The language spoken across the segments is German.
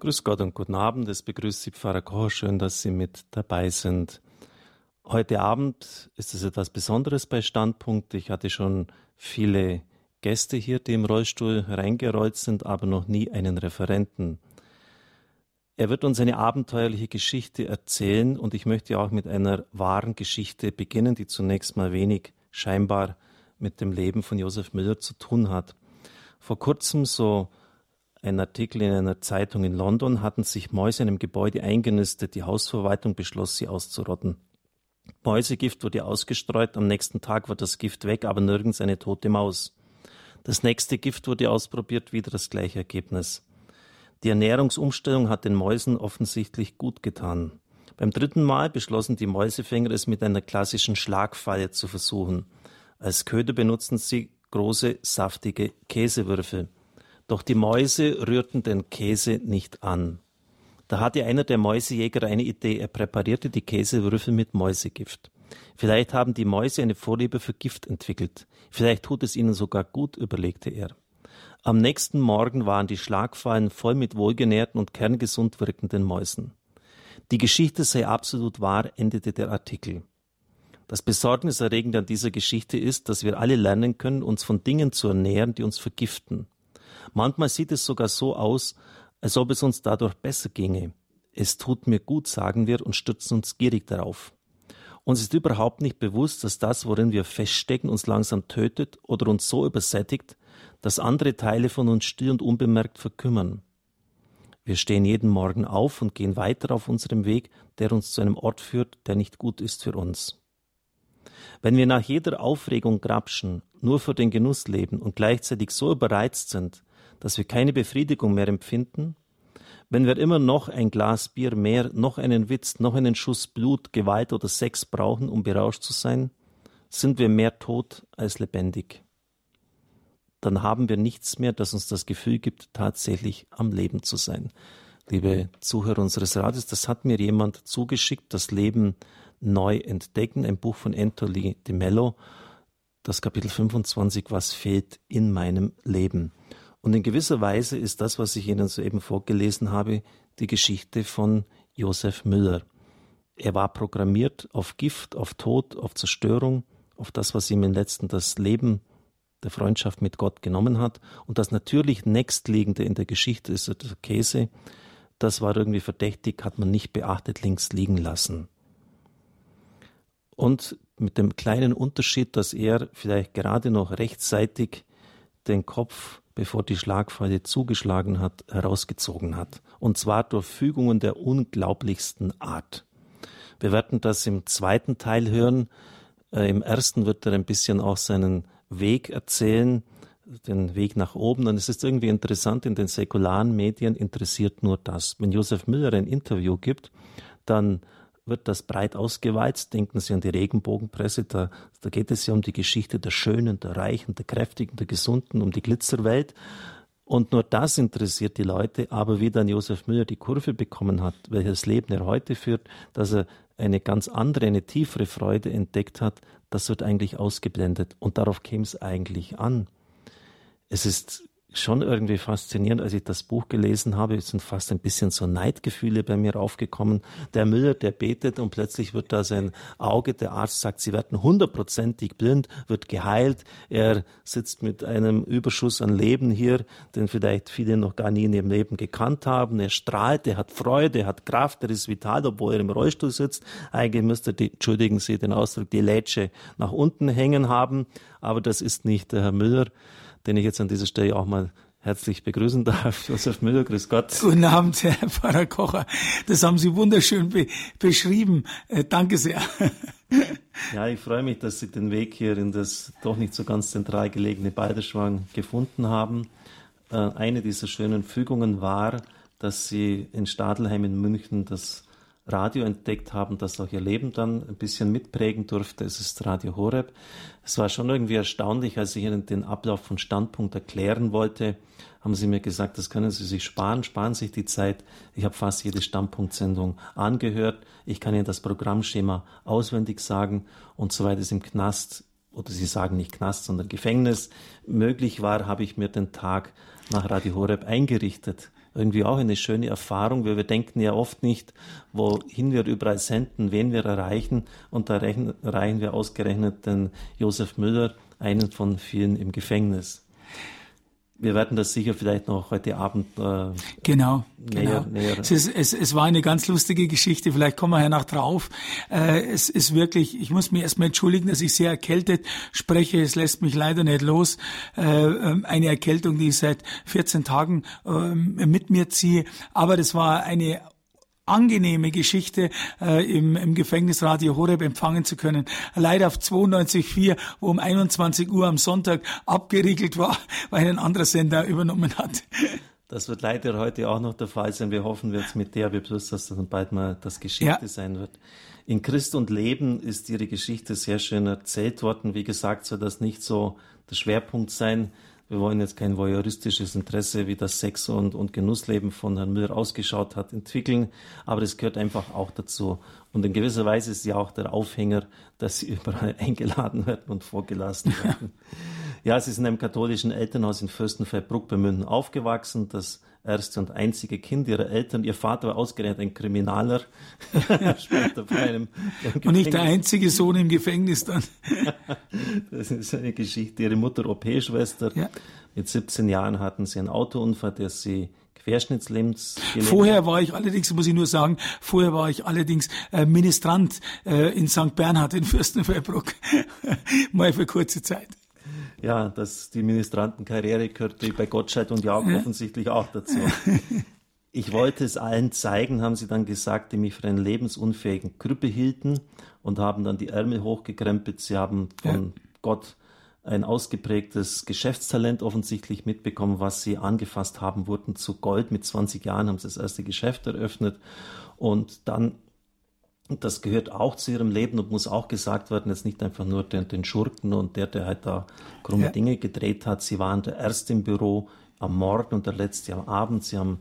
Grüß Gott und guten Abend. Es begrüßt Sie Pfarrer Koch. Schön, dass Sie mit dabei sind. Heute Abend ist es etwas Besonderes bei Standpunkt. Ich hatte schon viele Gäste hier, die im Rollstuhl reingerollt sind, aber noch nie einen Referenten. Er wird uns eine abenteuerliche Geschichte erzählen und ich möchte auch mit einer wahren Geschichte beginnen, die zunächst mal wenig scheinbar mit dem Leben von Josef Müller zu tun hat. Vor kurzem, so ein Artikel in einer Zeitung in London, hatten sich Mäuse in einem Gebäude eingenistet. Die Hausverwaltung beschloss, sie auszurotten. Mäusegift wurde ausgestreut, am nächsten Tag war das Gift weg, aber nirgends eine tote Maus. Das nächste Gift wurde ausprobiert, wieder das gleiche Ergebnis. Die Ernährungsumstellung hat den Mäusen offensichtlich gut getan. Beim dritten Mal beschlossen die Mäusefänger es mit einer klassischen Schlagfalle zu versuchen. Als Köder benutzten sie große, saftige Käsewürfel. Doch die Mäuse rührten den Käse nicht an. Da hatte einer der Mäusejäger eine Idee. Er präparierte die Käsewürfel mit Mäusegift. Vielleicht haben die Mäuse eine Vorliebe für Gift entwickelt. Vielleicht tut es ihnen sogar gut, überlegte er. Am nächsten Morgen waren die Schlagfallen voll mit wohlgenährten und kerngesund wirkenden Mäusen. Die Geschichte sei absolut wahr, endete der Artikel. Das Besorgniserregende an dieser Geschichte ist, dass wir alle lernen können, uns von Dingen zu ernähren, die uns vergiften. Manchmal sieht es sogar so aus, als ob es uns dadurch besser ginge. Es tut mir gut, sagen wir und stürzen uns gierig darauf. Uns ist überhaupt nicht bewusst, dass das, worin wir feststecken, uns langsam tötet oder uns so übersättigt, dass andere Teile von uns still und unbemerkt verkümmern. Wir stehen jeden Morgen auf und gehen weiter auf unserem Weg, der uns zu einem Ort führt, der nicht gut ist für uns. Wenn wir nach jeder Aufregung grapschen, nur für den Genuss leben und gleichzeitig so überreizt sind, dass wir keine Befriedigung mehr empfinden? Wenn wir immer noch ein Glas Bier mehr, noch einen Witz, noch einen Schuss Blut, Gewalt oder Sex brauchen, um berauscht zu sein, sind wir mehr tot als lebendig. Dann haben wir nichts mehr, das uns das Gefühl gibt, tatsächlich am Leben zu sein. Liebe Zuhörer unseres Radios, das hat mir jemand zugeschickt, das Leben neu entdecken, ein Buch von Anthony de Mello, das Kapitel 25, was fehlt in meinem Leben. Und in gewisser Weise ist das, was ich Ihnen soeben vorgelesen habe, die Geschichte von Josef Müller. Er war programmiert auf Gift, auf Tod, auf Zerstörung, auf das, was ihm im letzten das Leben der Freundschaft mit Gott genommen hat. Und das natürlich nächstliegende in der Geschichte ist der Käse. Das war irgendwie verdächtig, hat man nicht beachtet, links liegen lassen. Und mit dem kleinen Unterschied, dass er vielleicht gerade noch rechtzeitig den Kopf bevor die Schlagfalle zugeschlagen hat, herausgezogen hat. Und zwar durch Fügungen der unglaublichsten Art. Wir werden das im zweiten Teil hören. Äh, Im ersten wird er ein bisschen auch seinen Weg erzählen, den Weg nach oben. Und es ist irgendwie interessant, in den säkularen Medien interessiert nur das. Wenn Josef Müller ein Interview gibt, dann wird das breit ausgeweizt. Denken Sie an die Regenbogenpresse, da, da geht es ja um die Geschichte der Schönen, der Reichen, der Kräftigen, der Gesunden, um die Glitzerwelt. Und nur das interessiert die Leute. Aber wie dann Josef Müller die Kurve bekommen hat, welches Leben er heute führt, dass er eine ganz andere, eine tiefere Freude entdeckt hat, das wird eigentlich ausgeblendet. Und darauf käme es eigentlich an. Es ist schon irgendwie faszinierend, als ich das Buch gelesen habe, sind fast ein bisschen so Neidgefühle bei mir aufgekommen. Der Müller, der betet und plötzlich wird da sein Auge, der Arzt sagt, sie werden hundertprozentig blind, wird geheilt. Er sitzt mit einem Überschuss an Leben hier, den vielleicht viele noch gar nie in ihrem Leben gekannt haben. Er strahlt, er hat Freude, er hat Kraft, er ist vital, obwohl er im Rollstuhl sitzt. Eigentlich müsste die, entschuldigen Sie den Ausdruck, die Lätsche nach unten hängen haben, aber das ist nicht der Herr Müller den ich jetzt an dieser Stelle auch mal herzlich begrüßen darf. Josef Müller, grüß Gott. Guten Abend, Herr Pfarrer Kocher. Das haben Sie wunderschön be beschrieben. Äh, danke sehr. ja, ich freue mich, dass Sie den Weg hier in das doch nicht so ganz zentral gelegene Balderschwang gefunden haben. Äh, eine dieser schönen Fügungen war, dass Sie in Stadelheim in München das Radio entdeckt haben, das auch ihr Leben dann ein bisschen mitprägen durfte. Es ist Radio Horeb. Es war schon irgendwie erstaunlich, als ich Ihnen den Ablauf von Standpunkt erklären wollte, haben Sie mir gesagt, das können Sie sich sparen, sparen sich die Zeit. Ich habe fast jede Standpunktsendung angehört. Ich kann Ihnen das Programmschema auswendig sagen und soweit es im Knast oder Sie sagen nicht Knast, sondern Gefängnis möglich war, habe ich mir den Tag nach Radio Horeb eingerichtet irgendwie auch eine schöne Erfahrung, weil wir denken ja oft nicht, wohin wir überall senden, wen wir erreichen. Und da erreichen wir ausgerechnet den Josef Müller, einen von vielen im Gefängnis wir werden das sicher vielleicht noch heute Abend äh, genau, näher, genau. Näher. Es, ist, es, es war eine ganz lustige Geschichte, vielleicht kommen wir ja nach drauf. Äh, es ist wirklich, ich muss mich erstmal entschuldigen, dass ich sehr erkältet spreche. Es lässt mich leider nicht los. Äh, ähm, eine Erkältung, die ich seit 14 Tagen äh, mit mir ziehe. Aber das war eine angenehme Geschichte äh, im, im Gefängnis Radio Horeb empfangen zu können. Leider auf 92.4, wo um 21 Uhr am Sonntag abgeriegelt war, weil ein anderer Sender übernommen hat. Das wird leider heute auch noch der Fall sein. Wir hoffen jetzt mit der wir Plus, dass das dann bald mal das Geschichte ja. sein wird. In Christ und Leben ist Ihre Geschichte sehr schön erzählt worden. Wie gesagt, soll das nicht so der Schwerpunkt sein. Wir wollen jetzt kein voyeuristisches Interesse, wie das Sex- und, und Genussleben von Herrn Müller ausgeschaut hat, entwickeln, aber es gehört einfach auch dazu. Und in gewisser Weise ist ja auch der Aufhänger, dass sie überall eingeladen werden und vorgelassen werden. ja, sie sind in einem katholischen Elternhaus in Fürstenfeldbruck bei München aufgewachsen. Das erste und einzige Kind ihrer Eltern. Ihr Vater war ausgerechnet ein Kriminaler. Später bei einem, und nicht der einzige Sohn im Gefängnis dann. das ist eine Geschichte. Ihre Mutter OP-Schwester. Ja. Mit 17 Jahren hatten sie einen Autounfall, der sie Querschnittslähmens. Vorher war ich allerdings, muss ich nur sagen, vorher war ich allerdings äh, Ministrant äh, in St. Bernhard in Fürstenfeldbruck. Mal für kurze Zeit ja, dass die Ministrantenkarriere gehörte bei Gottschalk und Jauch offensichtlich auch dazu. Ich wollte es allen zeigen, haben sie dann gesagt, die mich für einen lebensunfähigen Krüppe hielten und haben dann die Ärmel hochgekrempelt. Sie haben von ja. Gott ein ausgeprägtes Geschäftstalent offensichtlich mitbekommen, was sie angefasst haben, wurden zu Gold. Mit 20 Jahren haben sie das erste Geschäft eröffnet und dann das gehört auch zu ihrem Leben und muss auch gesagt werden, jetzt nicht einfach nur den, den Schurken und der, der halt da krumme ja. Dinge gedreht hat. Sie waren der Erste im Büro am Morgen und der Letzte am Abend. Sie haben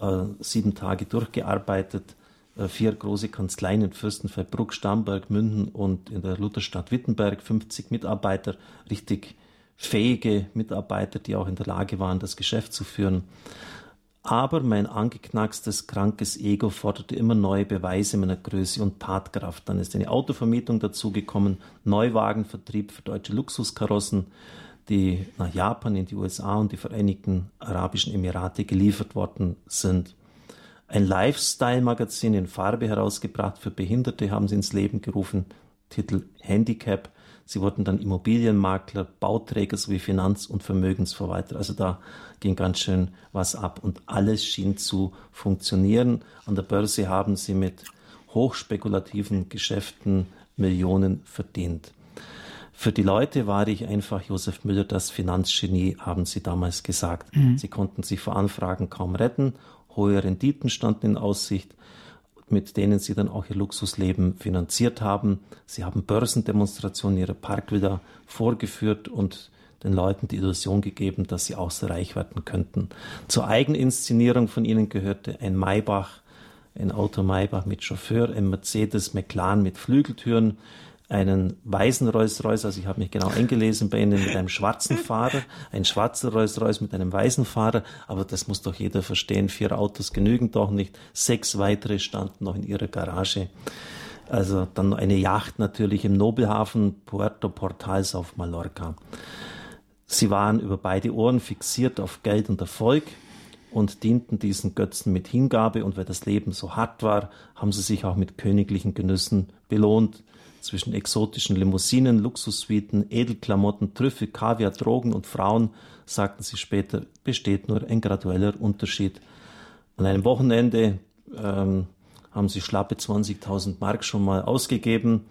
äh, sieben Tage durchgearbeitet, äh, vier große Kanzleien in Fürstenfeldbruck, Starnberg, Münden und in der Lutherstadt Wittenberg, 50 Mitarbeiter, richtig fähige Mitarbeiter, die auch in der Lage waren, das Geschäft zu führen. Aber mein angeknackstes, krankes Ego forderte immer neue Beweise meiner Größe und Tatkraft. Dann ist eine Autovermietung dazugekommen, Neuwagenvertrieb für deutsche Luxuskarossen, die nach Japan, in die USA und die Vereinigten Arabischen Emirate geliefert worden sind. Ein Lifestyle-Magazin in Farbe herausgebracht für Behinderte haben sie ins Leben gerufen, Titel Handicap. Sie wurden dann Immobilienmakler, Bauträger sowie Finanz- und Vermögensverwalter. Also da ging ganz schön was ab und alles schien zu funktionieren. An der Börse haben sie mit hochspekulativen Geschäften Millionen verdient. Für die Leute war ich einfach Josef Müller das Finanzgenie, haben sie damals gesagt. Mhm. Sie konnten sich vor Anfragen kaum retten, hohe Renditen standen in Aussicht mit denen sie dann auch ihr Luxusleben finanziert haben. Sie haben Börsendemonstrationen ihrer Parkvilla vorgeführt und den Leuten die Illusion gegeben, dass sie auch so reich werden könnten. Zur Eigeninszenierung von ihnen gehörte ein Maybach, ein Auto Maybach mit Chauffeur, ein Mercedes McLaren mit Flügeltüren, einen weißen Rolls-Royce, also ich habe mich genau eingelesen bei Ihnen mit einem schwarzen Fahrer, ein schwarzer Rolls-Royce mit einem weißen Fahrer, aber das muss doch jeder verstehen, vier Autos genügen doch nicht, sechs weitere standen noch in Ihrer Garage. Also dann eine Yacht natürlich im Nobelhafen Puerto Portals auf Mallorca. Sie waren über beide Ohren fixiert auf Geld und Erfolg und dienten diesen Götzen mit Hingabe und weil das Leben so hart war, haben sie sich auch mit königlichen Genüssen belohnt zwischen exotischen Limousinen, Luxussuiten, Edelklamotten, Trüffel, Kaviar, Drogen und Frauen, sagten sie später, besteht nur ein gradueller Unterschied. An einem Wochenende ähm, haben sie schlappe 20.000 Mark schon mal ausgegeben.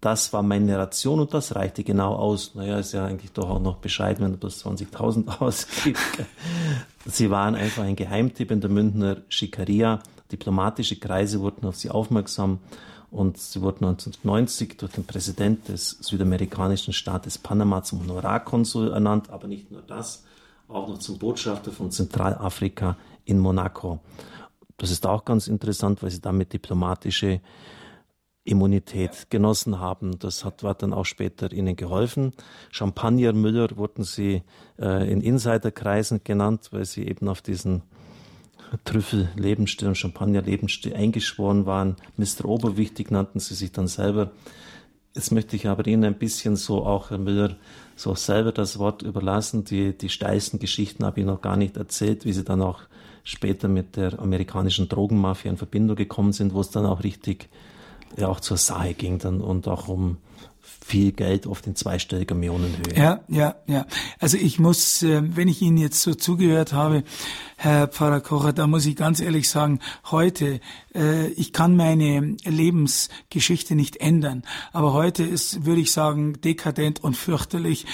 Das war meine Ration und das reichte genau aus. Naja, ist ja eigentlich doch auch noch bescheiden, wenn du bloß 20.000 ausgibst. sie waren einfach ein Geheimtipp in der Münchner Schikaria. Diplomatische Kreise wurden auf sie aufmerksam und sie wurde 1990 durch den Präsident des südamerikanischen Staates Panama zum Honorarkonsul ernannt, aber nicht nur das, auch noch zum Botschafter von Zentralafrika in Monaco. Das ist auch ganz interessant, weil sie damit diplomatische Immunität genossen haben. Das hat, hat dann auch später ihnen geholfen. Champagner Müller wurden sie äh, in Insiderkreisen genannt, weil sie eben auf diesen Trüffel Lebensstil und Champagner Lebensstil eingeschworen waren. Mr. Oberwichtig nannten sie sich dann selber. Jetzt möchte ich aber Ihnen ein bisschen so auch, Herr Müller, so selber das Wort überlassen. Die, die steilsten Geschichten habe ich noch gar nicht erzählt, wie Sie dann auch später mit der amerikanischen Drogenmafia in Verbindung gekommen sind, wo es dann auch richtig ja auch zur Sache ging dann und auch um viel Geld, oft in zweistelliger Millionenhöhe. Ja, ja, ja. Also ich muss, äh, wenn ich Ihnen jetzt so zugehört habe, Herr Pfarrer Kocher, da muss ich ganz ehrlich sagen, heute, äh, ich kann meine Lebensgeschichte nicht ändern, aber heute ist, würde ich sagen, dekadent und fürchterlich.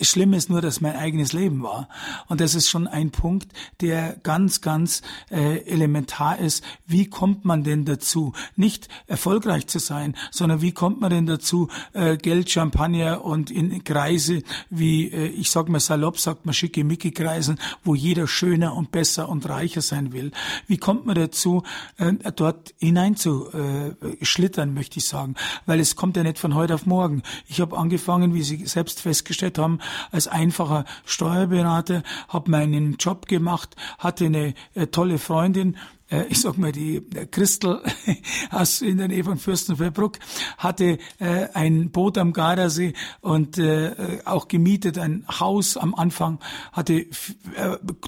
Schlimm ist nur, dass mein eigenes Leben war. Und das ist schon ein Punkt, der ganz, ganz äh, elementar ist. Wie kommt man denn dazu, nicht erfolgreich zu sein, sondern wie kommt man denn dazu, äh, Geld, Champagner und in Kreise wie, äh, ich sag mal salopp, sagt man schickimicki-Kreisen, wo jeder schöner und besser und reicher sein will. Wie kommt man dazu, äh, dort hinein zu äh, schlittern, möchte ich sagen. Weil es kommt ja nicht von heute auf morgen. Ich habe angefangen, wie Sie selbst festgestellt haben, als einfacher Steuerberater, habe meinen Job gemacht, hatte eine äh, tolle Freundin, äh, ich sag mal, die Christel aus in der Nähe von Fürstenfeldbruck hatte äh, ein Boot am Gardasee und äh, auch gemietet ein Haus am Anfang, hatte äh,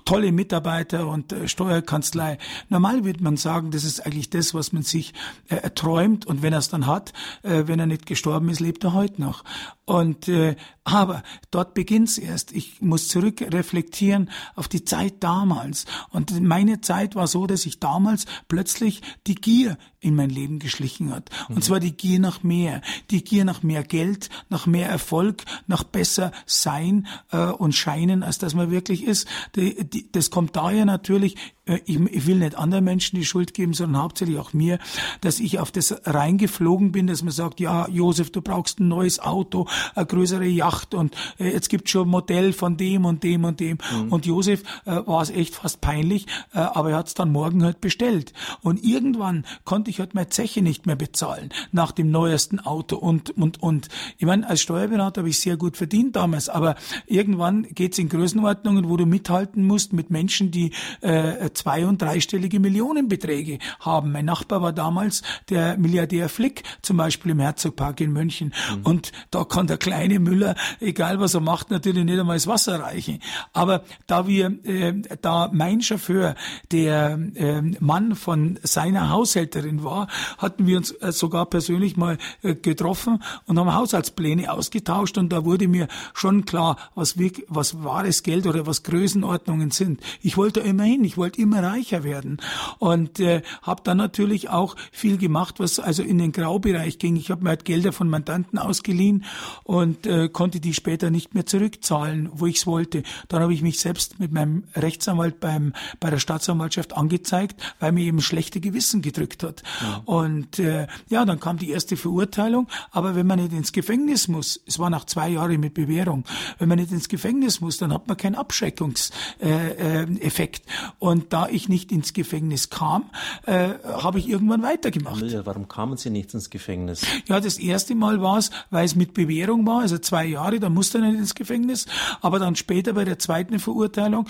tolle Mitarbeiter und äh, Steuerkanzlei. Normal wird man sagen, das ist eigentlich das, was man sich äh, erträumt und wenn er es dann hat, äh, wenn er nicht gestorben ist, lebt er heute noch. Und äh, aber dort beginnt's erst. Ich muss zurückreflektieren auf die Zeit damals. Und meine Zeit war so, dass ich damals plötzlich die Gier in mein Leben geschlichen hat. Und mhm. zwar die Gier nach mehr, die Gier nach mehr Geld, nach mehr Erfolg, nach besser sein äh, und scheinen, als dass man wirklich ist. Die, die, das kommt daher natürlich, äh, ich, ich, will nicht anderen Menschen die Schuld geben, sondern hauptsächlich auch mir, dass ich auf das reingeflogen bin, dass man sagt, ja, Josef, du brauchst ein neues Auto, eine größere Yacht und äh, jetzt gibt's schon ein Modell von dem und dem und dem. Mhm. Und Josef äh, war es echt fast peinlich, äh, aber er hat's dann morgen halt bestellt. Und irgendwann konnte ich halt meine Zeche nicht mehr bezahlen nach dem neuesten Auto und, und, und. Ich meine, als Steuerberater habe ich sehr gut verdient damals, aber irgendwann geht's in Größenordnungen, wo du mithalten musst mit Menschen, die äh, zwei- und dreistellige Millionenbeträge haben. Mein Nachbar war damals der Milliardär Flick, zum Beispiel im Herzogpark in München. Mhm. Und da kann der kleine Müller, egal was er macht, natürlich nicht einmal das Wasser reichen. Aber da wir, äh, da mein Chauffeur der äh, Mann von seiner Haushälterin war, hatten wir uns äh, sogar persönlich mal äh, getroffen und haben Haushaltspläne ausgetauscht und da wurde mir schon klar, was, was wahres Geld oder was Größenordnungen sind. Ich wollte immerhin, ich wollte immer reicher werden und äh, habe dann natürlich auch viel gemacht, was also in den Graubereich ging. Ich habe mir halt Gelder von Mandanten ausgeliehen und äh, konnte die später nicht mehr zurückzahlen, wo ich es wollte. Dann habe ich mich selbst mit meinem Rechtsanwalt beim bei der Staatsanwaltschaft angezeigt, weil mir eben schlechte Gewissen gedrückt hat. Ja. Und äh, ja, dann kam die erste Verurteilung. Aber wenn man nicht ins Gefängnis muss, es war nach zwei Jahren mit Bewährung, wenn man nicht ins Gefängnis muss, dann hat man keinen Abschreckungseffekt. Äh, äh, und da ich nicht ins Gefängnis kam, äh, habe ich irgendwann weitergemacht. Warum kamen Sie nicht ins Gefängnis? Ja, das erste Mal war es, weil es mit Bewährung war, also zwei Jahre, da musste er nicht ins Gefängnis. Aber dann später bei der zweiten Verurteilung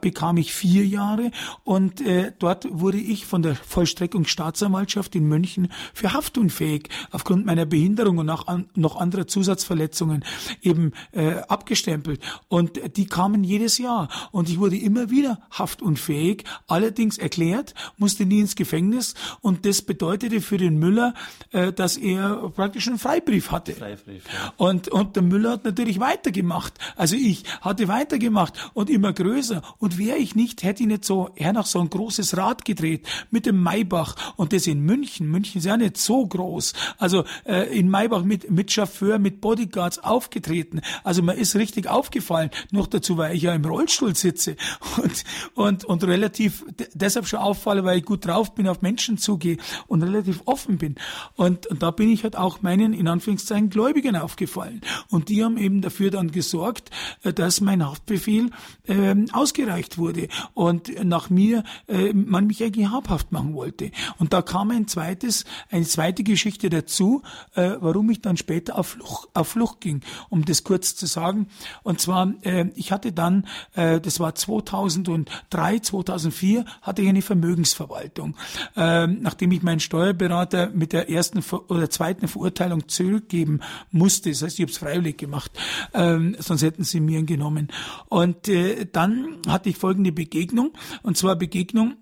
bekam ich vier Jahre und äh, dort wurde ich von der Vollstreckungsstaatsanwaltschaft in München für haftunfähig aufgrund meiner Behinderung und auch an, noch anderer Zusatzverletzungen eben äh, abgestempelt. Und die kamen jedes Jahr und ich wurde immer wieder haftunfähig, allerdings erklärt, musste nie ins Gefängnis und das bedeutete für den Müller, äh, dass er praktisch einen Freibrief hatte. Freibrief, ja. Und, und der Müller hat natürlich weitergemacht. Also ich hatte weitergemacht und immer größer. Und wäre ich nicht, hätte ich nicht so, er noch so ein großes Rad gedreht mit dem Maybach und das in München. München ist ja nicht so groß. Also äh, in Maybach mit, mit Chauffeur, mit Bodyguards aufgetreten. Also man ist richtig aufgefallen. Noch dazu, weil ich ja im Rollstuhl sitze und, und, und relativ deshalb schon auffalle, weil ich gut drauf bin, auf Menschen zugehe und relativ offen bin. Und, und da bin ich halt auch meinen, in Anführungszeichen, Gläubigen aufgefallen. Und die haben eben dafür dann gesorgt, äh, dass mein Haftbefehl äh, ausgereicht wurde und nach mir äh, man mich eigentlich habhaft machen wollte. Und da kam kam ein zweites, eine zweite Geschichte dazu, äh, warum ich dann später auf Flucht, auf Flucht ging, um das kurz zu sagen. Und zwar, äh, ich hatte dann, äh, das war 2003, 2004, hatte ich eine Vermögensverwaltung. Äh, nachdem ich meinen Steuerberater mit der ersten oder zweiten Verurteilung zurückgeben musste, das heißt, ich habe es freiwillig gemacht, äh, sonst hätten sie mir genommen. Und äh, dann hatte ich folgende Begegnung, und zwar Begegnung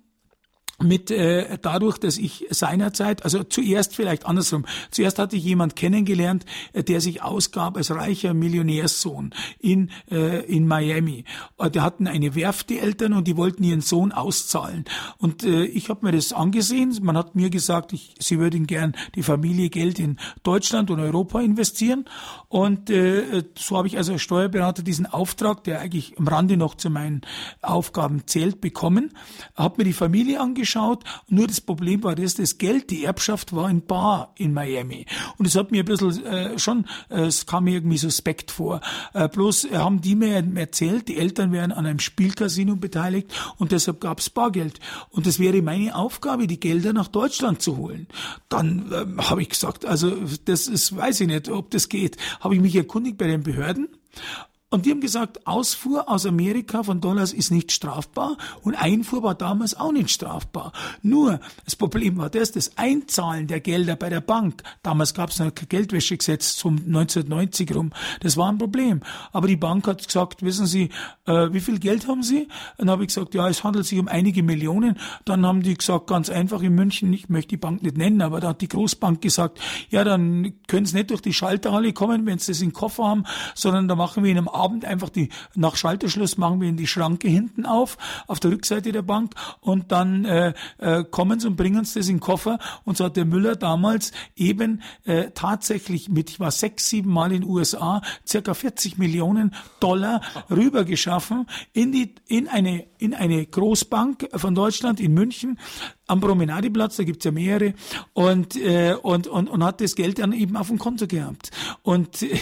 mit äh, dadurch, dass ich seinerzeit, also zuerst vielleicht andersrum, zuerst hatte ich jemand kennengelernt, äh, der sich ausgab als reicher Millionärssohn in äh, in Miami. Äh, die hatten eine Werft die Eltern und die wollten ihren Sohn auszahlen und äh, ich habe mir das angesehen. Man hat mir gesagt, ich, sie würden gern die Familie Geld in Deutschland und Europa investieren und äh, so habe ich also als Steuerberater diesen Auftrag, der eigentlich am Rande noch zu meinen Aufgaben zählt, bekommen. Habe mir die Familie angeschaut angeschaut. Nur das Problem war das, das Geld, die Erbschaft war in Bar in Miami. Und es hat mir ein bisschen äh, schon, äh, es kam mir irgendwie suspekt vor. Äh, bloß äh, haben die mir erzählt, die Eltern wären an einem Spielcasino beteiligt und deshalb gab es Bargeld. Und es wäre meine Aufgabe, die Gelder nach Deutschland zu holen. Dann äh, habe ich gesagt, also das ist, weiß ich nicht, ob das geht. Habe ich mich erkundigt bei den Behörden und die haben gesagt, Ausfuhr aus Amerika von Dollars ist nicht strafbar und Einfuhr war damals auch nicht strafbar. Nur das Problem war das, das Einzahlen der Gelder bei der Bank, damals gab es noch kein Geldwäschegesetz zum 1990 rum, das war ein Problem. Aber die Bank hat gesagt, wissen Sie, äh, wie viel Geld haben Sie? Dann habe ich gesagt, ja, es handelt sich um einige Millionen. Dann haben die gesagt, ganz einfach in München, ich möchte die Bank nicht nennen, aber da hat die Großbank gesagt, ja, dann können Sie nicht durch die Schalterhalle kommen, wenn Sie das in den Koffer haben, sondern da machen wir einem Abend einfach die, nach Schalterschluss machen wir in die Schranke hinten auf, auf der Rückseite der Bank und dann äh, äh, kommen sie und bringen uns das in den Koffer. Und so hat der Müller damals eben äh, tatsächlich mit, ich war sechs, sieben Mal in den USA, circa 40 Millionen Dollar rübergeschaffen in die, in eine, in eine Großbank von Deutschland in München am Promenadeplatz, da gibt's ja mehrere, und, äh, und, und, und hat das Geld dann eben auf dem Konto gehabt. Und äh,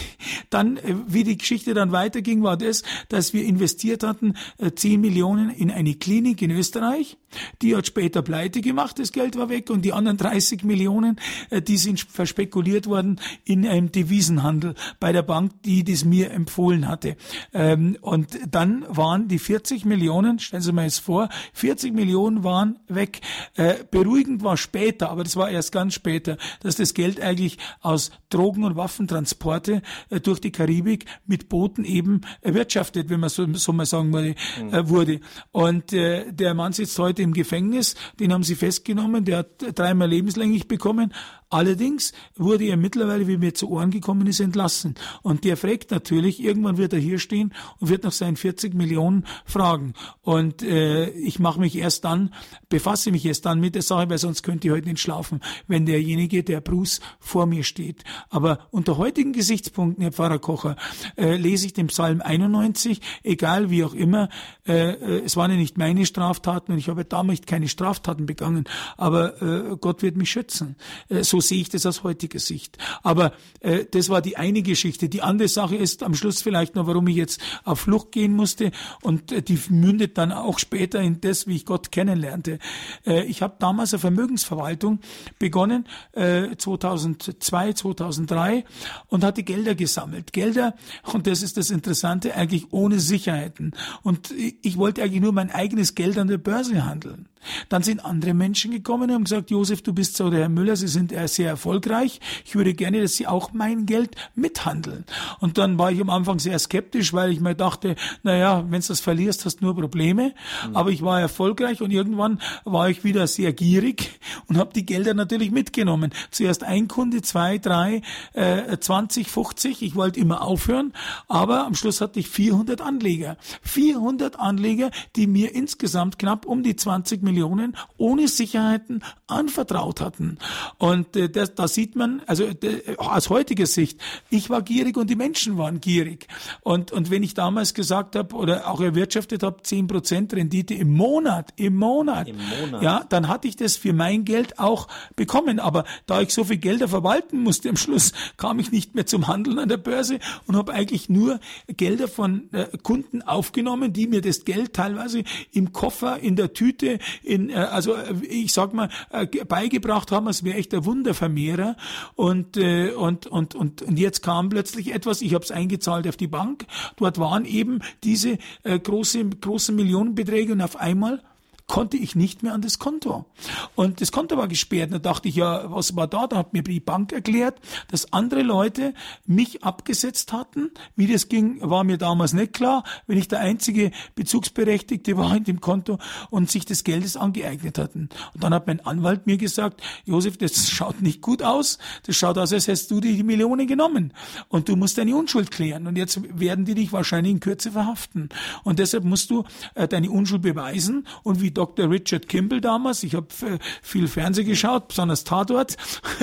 dann, äh, wie die Geschichte dann weiterging, war das, dass wir investiert hatten äh, 10 Millionen in eine Klinik in Österreich. Die hat später pleite gemacht, das Geld war weg und die anderen 30 Millionen, äh, die sind verspekuliert worden in einem Devisenhandel bei der Bank, die das mir empfohlen hatte. Ähm, und dann waren die 40 Millionen, stellen Sie mal jetzt vor, 40 Millionen waren weg. Äh, beruhigend war später, aber das war erst ganz später, dass das Geld eigentlich aus Drogen- und Waffentransporte äh, durch die Karibik mit Booten eben erwirtschaftet, wenn man so, so mal sagen würde, mhm. wurde. Und der Mann sitzt heute im Gefängnis, den haben sie festgenommen, der hat dreimal lebenslänglich bekommen, Allerdings wurde er mittlerweile, wie mir zu Ohren gekommen ist, entlassen. Und der fragt natürlich, irgendwann wird er hier stehen und wird nach seinen 40 Millionen fragen. Und äh, ich mache mich erst dann, befasse mich erst dann mit der Sache, weil sonst könnte ich heute nicht schlafen, wenn derjenige, der Bruce, vor mir steht. Aber unter heutigen Gesichtspunkten, Herr Pfarrer Kocher, äh, lese ich den Psalm 91, egal wie auch immer, äh, äh, es waren ja nicht meine Straftaten und ich habe damals keine Straftaten begangen, aber äh, Gott wird mich schützen. Äh, so sehe ich das aus heutiger Sicht. Aber äh, das war die eine Geschichte. Die andere Sache ist am Schluss vielleicht noch, warum ich jetzt auf Flucht gehen musste und äh, die mündet dann auch später in das, wie ich Gott kennenlernte. Äh, ich habe damals eine Vermögensverwaltung begonnen, äh, 2002, 2003 und hatte Gelder gesammelt. Gelder, und das ist das Interessante, eigentlich ohne Sicherheiten. Und ich wollte eigentlich nur mein eigenes Geld an der Börse handeln handeln. Dann sind andere Menschen gekommen und haben gesagt, Josef, du bist so der Herr Müller, Sie sind sehr erfolgreich. Ich würde gerne, dass Sie auch mein Geld mithandeln. Und dann war ich am Anfang sehr skeptisch, weil ich mir dachte, naja, wenn du das verlierst, hast du nur Probleme. Mhm. Aber ich war erfolgreich und irgendwann war ich wieder sehr gierig und habe die Gelder natürlich mitgenommen. Zuerst ein Kunde, zwei, drei, äh, 20, 50. Ich wollte immer aufhören, aber am Schluss hatte ich 400 Anleger. 400 Anleger, die mir insgesamt knapp um die 20 Millionen ohne Sicherheiten anvertraut hatten. Und äh, das, da sieht man, also äh, aus heutiger Sicht, ich war gierig und die Menschen waren gierig. Und, und wenn ich damals gesagt habe oder auch erwirtschaftet habe, zehn Prozent Rendite im Monat, im Monat, Im Monat, ja, dann hatte ich das für mein Geld auch bekommen. Aber da ich so viel Gelder verwalten musste am Schluss, kam ich nicht mehr zum Handeln an der Börse und habe eigentlich nur Gelder von äh, Kunden aufgenommen, die mir das Geld teilweise im Koffer, in der Tüte in, äh, also äh, ich sag mal, äh, beigebracht haben, es wäre echt der Wundervermehrer. Und, äh, und, und, und, und jetzt kam plötzlich etwas, ich habe es eingezahlt auf die Bank, dort waren eben diese äh, große, großen Millionenbeträge und auf einmal konnte ich nicht mehr an das Konto. Und das Konto war gesperrt. Da dachte ich, ja, was war da? Da hat mir die Bank erklärt, dass andere Leute mich abgesetzt hatten. Wie das ging, war mir damals nicht klar, wenn ich der einzige Bezugsberechtigte war in dem Konto und sich des Geldes angeeignet hatten. Und dann hat mein Anwalt mir gesagt, Josef, das schaut nicht gut aus. Das schaut aus, als hättest du die Millionen genommen. Und du musst deine Unschuld klären. Und jetzt werden die dich wahrscheinlich in Kürze verhaften. Und deshalb musst du äh, deine Unschuld beweisen. Und wie Dr. Richard Kimball damals. Ich habe äh, viel Fernsehen geschaut, besonders Tatort.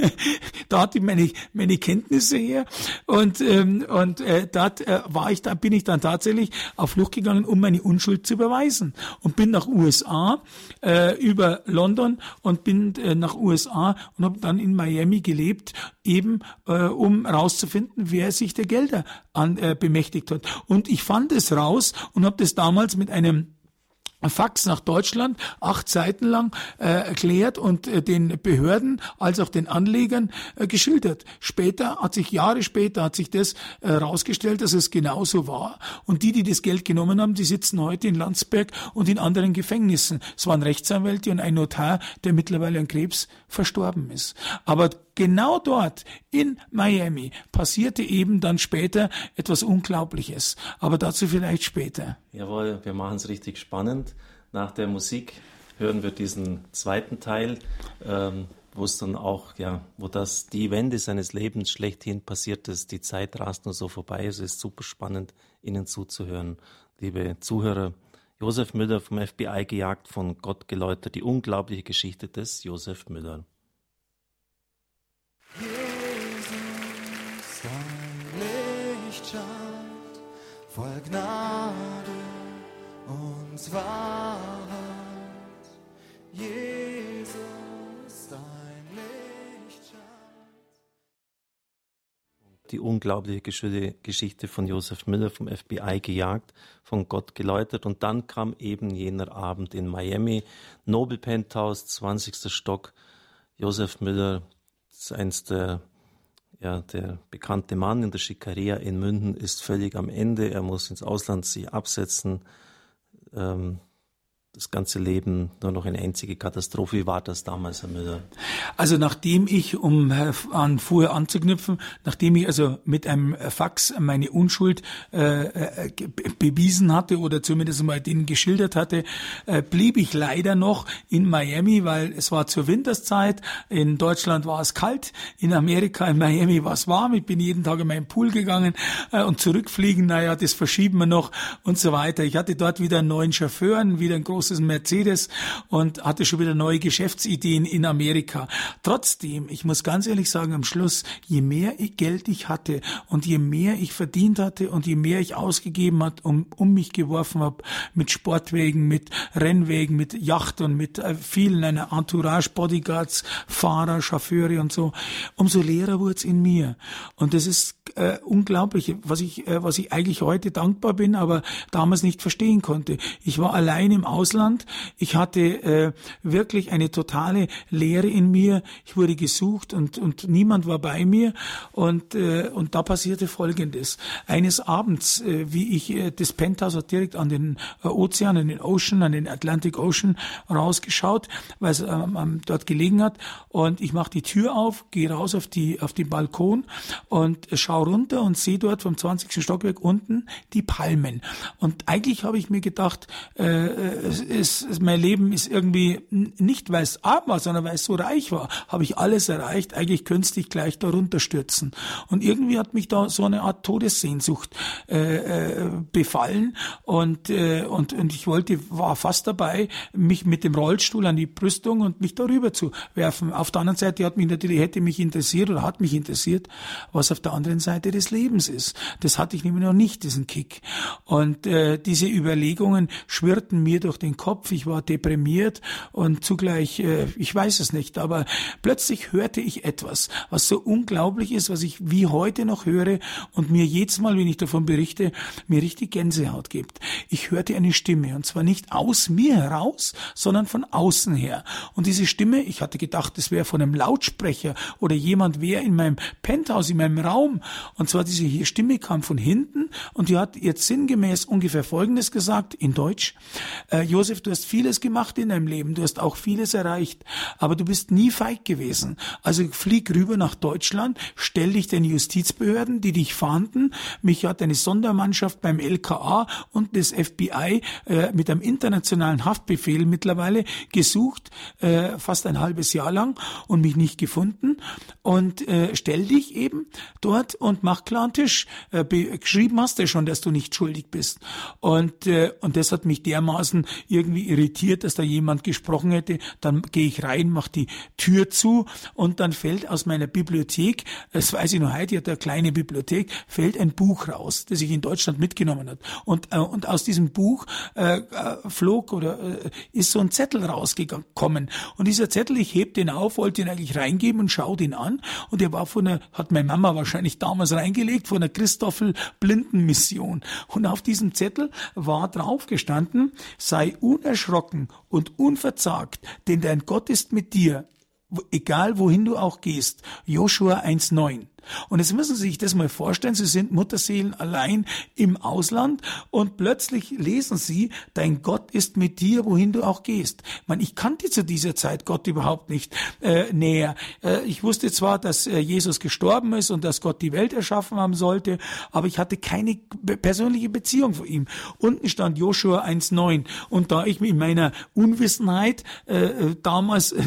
da hatte ich meine, meine Kenntnisse her. Und, ähm, und äh, dort äh, war ich, da bin ich dann tatsächlich auf Flucht gegangen, um meine Unschuld zu beweisen. Und bin nach USA, äh, über London und bin äh, nach USA und habe dann in Miami gelebt, eben äh, um rauszufinden, wer sich der Gelder an, äh, bemächtigt hat. Und ich fand es raus und habe das damals mit einem Fax nach Deutschland, acht Seiten lang äh, erklärt und äh, den Behörden als auch den Anlegern äh, geschildert. Später hat sich Jahre später hat sich das herausgestellt, äh, dass es genauso war. Und die, die das Geld genommen haben, die sitzen heute in Landsberg und in anderen Gefängnissen. Es waren Rechtsanwälte und ein Notar, der mittlerweile an Krebs verstorben ist. Aber genau dort in Miami passierte eben dann später etwas Unglaubliches. Aber dazu vielleicht später. Jawohl, wir machen es richtig spannend. Nach der Musik hören wir diesen zweiten Teil, ähm, wo es dann auch, ja, wo das die Wende seines Lebens schlechthin passiert ist. Die Zeit rast nur so vorbei. Es ist super spannend, Ihnen zuzuhören, liebe Zuhörer. Josef Müller vom FBI gejagt, von Gott geläutert, die unglaubliche Geschichte des Josef Müller. Voll Gnade und Wahrheit. Jesus, dein Licht. Die unglaubliche Geschichte von Josef Müller vom FBI gejagt, von Gott geläutert. Und dann kam eben jener Abend in Miami, Nobel Penthouse, 20. Stock. Josef Müller eins der, ja, der bekannte Mann in der Schikaria in München ist völlig am Ende. Er muss ins Ausland sich absetzen. Ähm, das ganze Leben nur noch eine einzige Katastrophe. Wie war das damals, Herr Müller? Also nachdem ich, um an vorher anzuknüpfen, nachdem ich also mit einem Fax meine Unschuld äh, äh bewiesen hatte oder zumindest mal den geschildert hatte, äh, blieb ich leider noch in Miami, weil es war zur Winterszeit. In Deutschland war es kalt, in Amerika, in Miami war es warm. Ich bin jeden Tag in meinen Pool gegangen äh, und zurückfliegen, naja, das verschieben wir noch und so weiter. Ich hatte dort wieder einen neuen Chauffeur, wieder ein großes großes Mercedes und hatte schon wieder neue Geschäftsideen in Amerika. Trotzdem, ich muss ganz ehrlich sagen, am Schluss, je mehr Geld ich hatte und je mehr ich verdient hatte und je mehr ich ausgegeben hat, um, um mich geworfen habe mit Sportwegen, mit Rennwegen, mit Yacht und mit äh, vielen einer Entourage, Bodyguards, Fahrer, Chauffeure und so, umso leerer wurde es in mir. Und das ist äh, unglaublich, was ich, äh, was ich eigentlich heute dankbar bin, aber damals nicht verstehen konnte. Ich war allein im Ausland Ausland. Ich hatte äh, wirklich eine totale Leere in mir. Ich wurde gesucht und, und niemand war bei mir. Und, äh, und da passierte Folgendes. Eines Abends, äh, wie ich äh, das Penthouse hat direkt an den äh, Ozean, an den Ocean, an den Atlantic Ocean rausgeschaut, weil es ähm, dort gelegen hat. Und ich mache die Tür auf, gehe raus auf die auf den Balkon und schaue runter und sehe dort vom 20. Stockwerk unten die Palmen. Und eigentlich habe ich mir gedacht, äh, äh ist, mein Leben ist irgendwie nicht, weil es arm war, sondern weil es so reich war, habe ich alles erreicht. Eigentlich könnte ich gleich darunter stürzen. Und irgendwie hat mich da so eine Art Todessehnsucht äh, äh, befallen und, äh, und, und ich wollte, war fast dabei, mich mit dem Rollstuhl an die Brüstung und mich darüber zu werfen. Auf der anderen Seite hat mich natürlich, hätte mich interessiert oder hat mich interessiert, was auf der anderen Seite des Lebens ist. Das hatte ich nämlich noch nicht, diesen Kick. Und äh, diese Überlegungen schwirrten mir durch den Kopf, ich war deprimiert und zugleich, äh, ich weiß es nicht, aber plötzlich hörte ich etwas, was so unglaublich ist, was ich wie heute noch höre und mir jedes Mal, wenn ich davon berichte, mir richtig Gänsehaut gibt. Ich hörte eine Stimme und zwar nicht aus mir heraus, sondern von außen her. Und diese Stimme, ich hatte gedacht, es wäre von einem Lautsprecher oder jemand wäre in meinem Penthouse, in meinem Raum. Und zwar diese Stimme kam von hinten und die hat jetzt sinngemäß ungefähr Folgendes gesagt in Deutsch. Äh, Josef, du hast vieles gemacht in deinem Leben, du hast auch vieles erreicht, aber du bist nie feig gewesen. Also flieg rüber nach Deutschland, stell dich den Justizbehörden, die dich fahnden. Mich hat eine Sondermannschaft beim LKA und das FBI äh, mit einem internationalen Haftbefehl mittlerweile gesucht, äh, fast ein halbes Jahr lang und mich nicht gefunden. Und äh, stell dich eben dort und mach klar Tisch. Äh, geschrieben hast du schon, dass du nicht schuldig bist. Und, äh, und das hat mich dermaßen irgendwie irritiert, dass da jemand gesprochen hätte. Dann gehe ich rein, mach die Tür zu und dann fällt aus meiner Bibliothek, das weiß ich noch heute, ich hatte eine kleine Bibliothek, fällt ein Buch raus, das ich in Deutschland mitgenommen hat. Und, äh, und aus diesem Buch äh, äh, flog oder äh, ist so ein Zettel rausgekommen. Und dieser Zettel, ich heb den auf, wollte ihn eigentlich reingeben und schau den an. Und der war von einer, hat meine Mama wahrscheinlich damals reingelegt, von einer Christoffel Blindenmission. Und auf diesem Zettel war drauf gestanden, sei unerschrocken und unverzagt, denn dein Gott ist mit dir, egal wohin du auch gehst. Joshua 1,9. Und jetzt müssen Sie sich das mal vorstellen, Sie sind Mutterseelen allein im Ausland und plötzlich lesen Sie, dein Gott ist mit dir, wohin du auch gehst. Man, ich kannte zu dieser Zeit Gott überhaupt nicht äh, näher. Äh, ich wusste zwar, dass äh, Jesus gestorben ist und dass Gott die Welt erschaffen haben sollte, aber ich hatte keine persönliche Beziehung zu ihm. Unten stand Joshua 1,9 und da ich in meiner Unwissenheit äh, äh damals äh,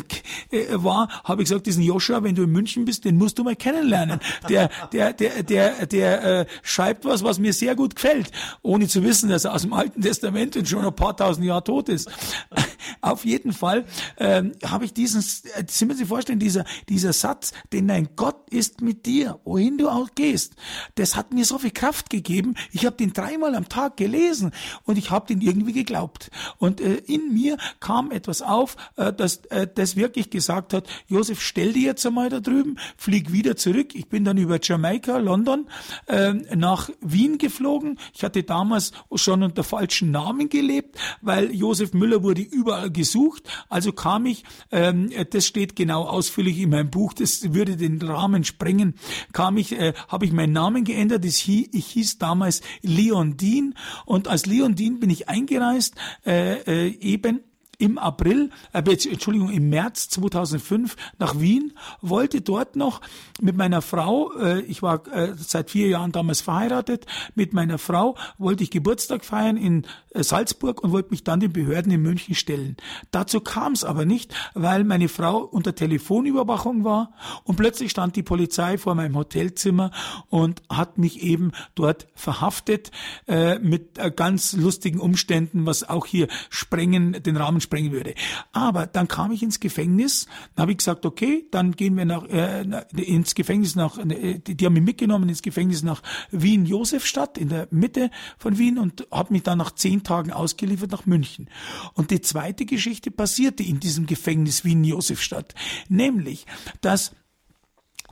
war, habe ich gesagt, diesen Joshua, wenn du in München bist, den musst du mal kennenlernen der, der, der, der, der äh, schreibt was, was mir sehr gut gefällt, ohne zu wissen, dass er aus dem Alten Testament und schon ein paar tausend Jahre tot ist. Auf jeden Fall ähm, habe ich diesen, äh, Sie müssen sich vorstellen, dieser, dieser Satz, denn dein Gott ist mit dir, wohin du auch gehst, das hat mir so viel Kraft gegeben. Ich habe den dreimal am Tag gelesen und ich habe den irgendwie geglaubt. Und äh, in mir kam etwas auf, äh, das, äh, das wirklich gesagt hat, Josef, stell dir jetzt einmal da drüben, flieg wieder zurück, ich bin bin dann über Jamaika, London, äh, nach Wien geflogen. Ich hatte damals schon unter falschen Namen gelebt, weil Josef Müller wurde überall gesucht. Also kam ich, ähm, das steht genau ausführlich in meinem Buch, das würde den Rahmen sprengen, kam ich, äh, habe ich meinen Namen geändert. Ich hieß, ich hieß damals Leon Dean und als Leon Dean bin ich eingereist, äh, äh, eben im April, äh, Entschuldigung, im März 2005 nach Wien, wollte dort noch mit meiner Frau, äh, ich war äh, seit vier Jahren damals verheiratet, mit meiner Frau wollte ich Geburtstag feiern in äh, Salzburg und wollte mich dann den Behörden in München stellen. Dazu kam es aber nicht, weil meine Frau unter Telefonüberwachung war und plötzlich stand die Polizei vor meinem Hotelzimmer und hat mich eben dort verhaftet äh, mit äh, ganz lustigen Umständen, was auch hier sprengen, den Rahmen sprengen würde. Aber dann kam ich ins Gefängnis, dann habe ich gesagt, okay, dann gehen wir nach äh, ins Gefängnis nach, äh, die, die haben mich mitgenommen ins Gefängnis nach Wien-Josefstadt in der Mitte von Wien und hat mich dann nach zehn Tagen ausgeliefert nach München. Und die zweite Geschichte passierte in diesem Gefängnis Wien-Josefstadt, nämlich, dass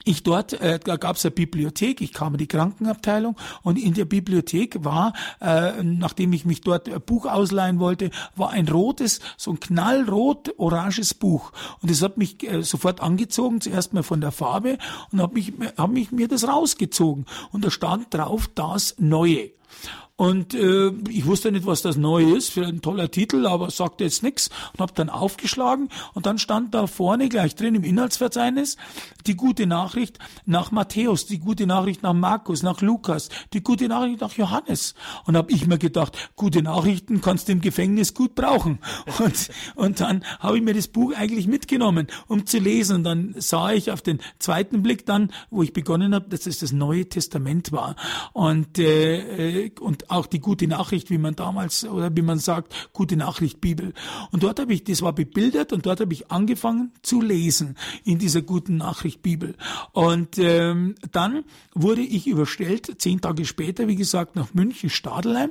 ich dort, äh, da gab es eine Bibliothek, ich kam in die Krankenabteilung und in der Bibliothek war, äh, nachdem ich mich dort ein Buch ausleihen wollte, war ein rotes, so ein knallrot-oranges Buch. Und das hat mich äh, sofort angezogen, zuerst mal von der Farbe und habe mich, hab mich mir das rausgezogen. Und da stand drauf das Neue. Und äh, ich wusste nicht, was das Neue ist, für ein toller Titel, aber sagte jetzt nichts und habe dann aufgeschlagen und dann stand da vorne gleich drin im Inhaltsverzeichnis die gute Nachricht nach Matthäus, die gute Nachricht nach Markus, nach Lukas, die gute Nachricht nach Johannes. Und habe ich mir gedacht, gute Nachrichten kannst du im Gefängnis gut brauchen. Und, und dann habe ich mir das Buch eigentlich mitgenommen, um zu lesen. Und dann sah ich auf den zweiten Blick dann, wo ich begonnen habe, dass es das Neue Testament war. Und, äh, und und auch die gute Nachricht, wie man damals oder wie man sagt, gute Nachricht Bibel. Und dort habe ich, das war bebildert und dort habe ich angefangen zu lesen in dieser guten Nachricht Bibel. Und ähm, dann wurde ich überstellt, zehn Tage später, wie gesagt, nach München Stadelheim.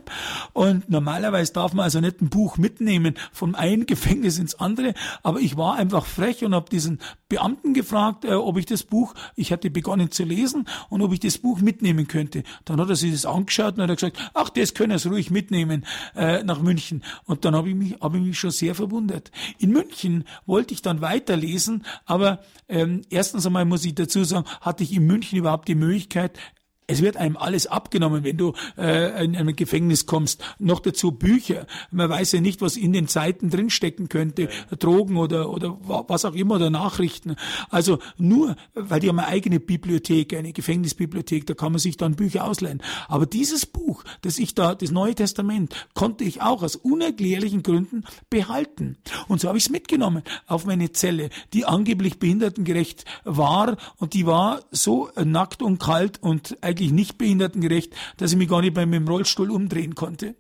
Und normalerweise darf man also nicht ein Buch mitnehmen vom einen Gefängnis ins andere, aber ich war einfach frech und habe diesen Beamten gefragt, äh, ob ich das Buch, ich hatte begonnen zu lesen und ob ich das Buch mitnehmen könnte. Dann hat er sich das angeschaut und hat gesagt, ach, das können Sie ruhig mitnehmen äh, nach München. Und dann habe ich mich, habe ich mich schon sehr verwundert. In München wollte ich dann weiterlesen, aber ähm, erstens einmal muss ich dazu sagen, hatte ich in München überhaupt die Möglichkeit, es wird einem alles abgenommen, wenn du äh, in ein Gefängnis kommst. Noch dazu Bücher. Man weiß ja nicht, was in den Seiten drinstecken könnte. Ja. Drogen oder, oder was auch immer oder Nachrichten. Also nur, weil die haben eine eigene Bibliothek, eine Gefängnisbibliothek, da kann man sich dann Bücher ausleihen. Aber dieses Buch, das ich da, das Neue Testament, konnte ich auch aus unerklärlichen Gründen behalten. Und so habe ich es mitgenommen auf meine Zelle, die angeblich behindertengerecht war und die war so nackt und kalt und eigentlich nicht behindertengerecht, dass ich mich gar nicht bei meinem Rollstuhl umdrehen konnte.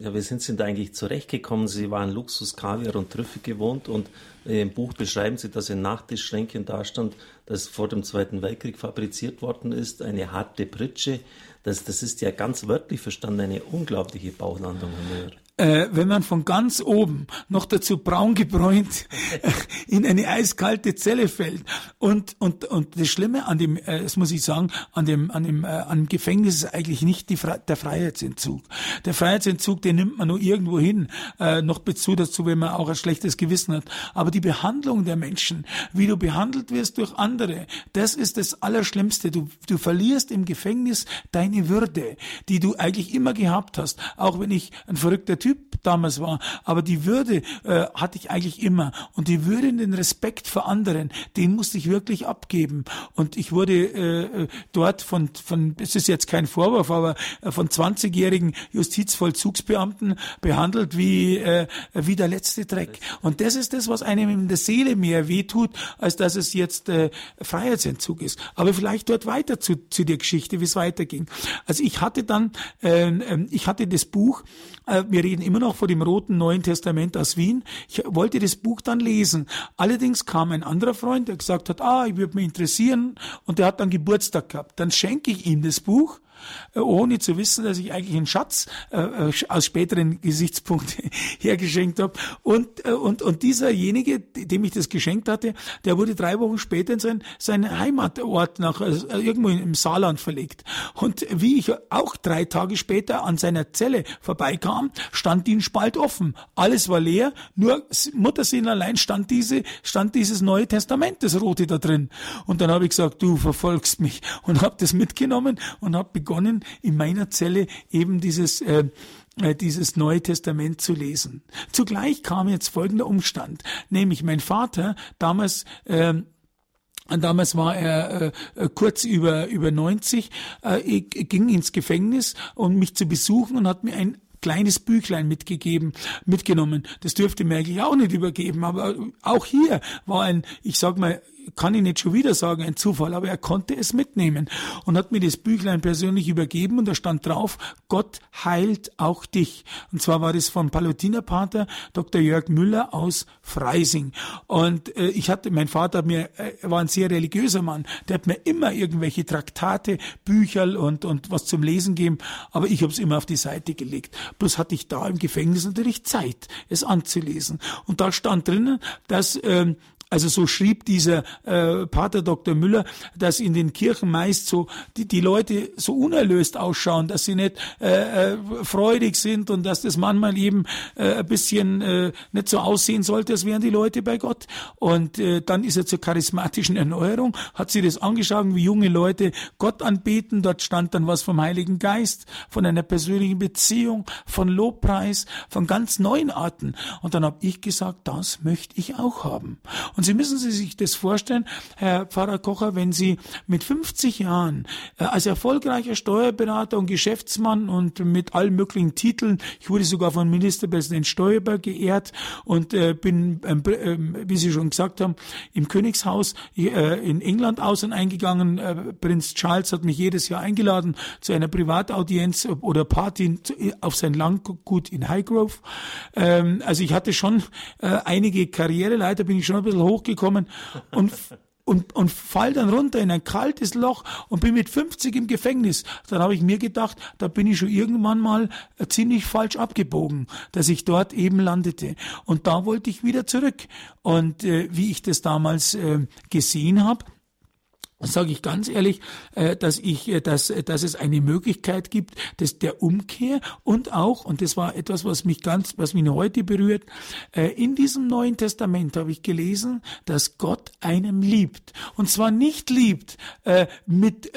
Ja, wie sind da eigentlich zurechtgekommen? Sie waren Luxus, Kaviar und Trüffel gewohnt und im Buch beschreiben Sie, dass ein Nachtischschränkchen da stand, das vor dem Zweiten Weltkrieg fabriziert worden ist, eine harte Pritsche. Das, das ist ja ganz wörtlich verstanden eine unglaubliche Müller äh, wenn man von ganz oben noch dazu braun gebräunt in eine eiskalte Zelle fällt. Und, und, und das Schlimme an dem, äh, das muss ich sagen, an dem, an dem, äh, an dem Gefängnis ist eigentlich nicht die Fre der Freiheitsentzug. Der Freiheitsentzug, den nimmt man nur irgendwo hin, äh, noch Bezug dazu, wenn man auch ein schlechtes Gewissen hat. Aber die Behandlung der Menschen, wie du behandelt wirst durch andere, das ist das Allerschlimmste. Du, du verlierst im Gefängnis deine Würde, die du eigentlich immer gehabt hast. Auch wenn ich ein verrückter Typ damals war. Aber die Würde äh, hatte ich eigentlich immer. Und die Würde und den Respekt vor anderen, den musste ich wirklich abgeben. Und ich wurde äh, äh dort von, von, es ist jetzt kein Vorwurf, aber äh, von 20-jährigen Justizvollzugsbeamten behandelt wie, äh, wie der letzte Dreck. Und das ist das, was einem in der Seele mehr wehtut, als dass es jetzt äh, Freiheitsentzug ist. Aber vielleicht dort weiter zu, zu der Geschichte, wie es weiterging. Also ich hatte dann, äh, äh ich hatte das Buch, wir reden immer noch vor dem Roten Neuen Testament aus Wien. Ich wollte das Buch dann lesen. Allerdings kam ein anderer Freund, der gesagt hat, ah, ich würde mich interessieren und der hat dann Geburtstag gehabt. Dann schenke ich ihm das Buch äh, ohne zu wissen, dass ich eigentlich einen Schatz äh, äh aus späteren Gesichtspunkten hergeschenkt habe. Und, äh, und, und dieserjenige, dem ich das geschenkt hatte, der wurde drei Wochen später in sein, seinen Heimatort nach äh, irgendwo im Saarland verlegt. Und wie ich auch drei Tage später an seiner Zelle vorbeikam, stand die ein Spalt offen. Alles war leer, nur Muttersinn allein stand diese, stand dieses Neue Testament, das Rote da drin. Und dann habe ich gesagt, du verfolgst mich und habe das mitgenommen und habe begonnen, begonnen, in meiner Zelle eben dieses äh, äh, dieses Neue Testament zu lesen. Zugleich kam jetzt folgender Umstand, nämlich mein Vater damals äh, Damals war er äh, kurz über über 90, äh, ging ins Gefängnis, um mich zu besuchen und hat mir ein kleines Büchlein mitgegeben, mitgenommen. Das dürfte mir eigentlich auch nicht übergeben, aber auch hier war ein, ich sag mal, kann ich nicht schon wieder sagen, ein Zufall, aber er konnte es mitnehmen und hat mir das Büchlein persönlich übergeben und da stand drauf, Gott heilt auch dich. Und zwar war das vom Palutinerpater Dr. Jörg Müller aus Freising. Und äh, ich hatte, mein Vater hat mir, äh, war ein sehr religiöser Mann, der hat mir immer irgendwelche Traktate, Bücher und, und was zum Lesen gegeben, aber ich habe es immer auf die Seite gelegt. Bloß hatte ich da im Gefängnis natürlich Zeit, es anzulesen. Und da stand drinnen, dass ähm, also so schrieb dieser äh, Pater Dr. Müller, dass in den Kirchen meist so die, die Leute so unerlöst ausschauen, dass sie nicht äh, äh, freudig sind und dass das manchmal eben äh, ein bisschen äh, nicht so aussehen sollte, als wären die Leute bei Gott. Und äh, dann ist er zur charismatischen Erneuerung, hat sie das angeschaut, wie junge Leute Gott anbeten. Dort stand dann was vom Heiligen Geist, von einer persönlichen Beziehung, von Lobpreis, von ganz neuen Arten. Und dann habe ich gesagt, das möchte ich auch haben. Und Und Sie müssen sich das vorstellen, Herr Pfarrer Kocher, wenn Sie mit 50 Jahren äh, als erfolgreicher Steuerberater und Geschäftsmann und mit allen möglichen Titeln, ich wurde sogar von Ministerpräsident Stoiber geehrt und äh, bin, ähm, äh, wie Sie schon gesagt haben, im Königshaus äh, in England aus und eingegangen. Prinz Charles hat mich jedes Jahr eingeladen zu einer Privataudienz oder Party auf sein Landgut in Highgrove. Ähm, also ich hatte schon einige Karriereleiter, bin ich schon ein bisschen hochgekommen und und, und fall dann runter in ein kaltes Loch und bin mit 50 im Gefängnis. Dann habe ich mir gedacht, da bin ich schon irgendwann mal äh, ziemlich falsch abgebogen, dass ich dort eben landete. Und da wollte ich wieder zurück. Und äh, wie ich das damals äh, gesehen habe, sage ich ganz ehrlich, äh, dass ich, äh, dass, äh, dass es eine Möglichkeit gibt, dass der Umkehr und auch, und das war etwas, was mich ganz, was mich heute berührt, in diesem Neuen Testament habe ich gelesen, dass Gott einem liebt. Und zwar nicht liebt mit,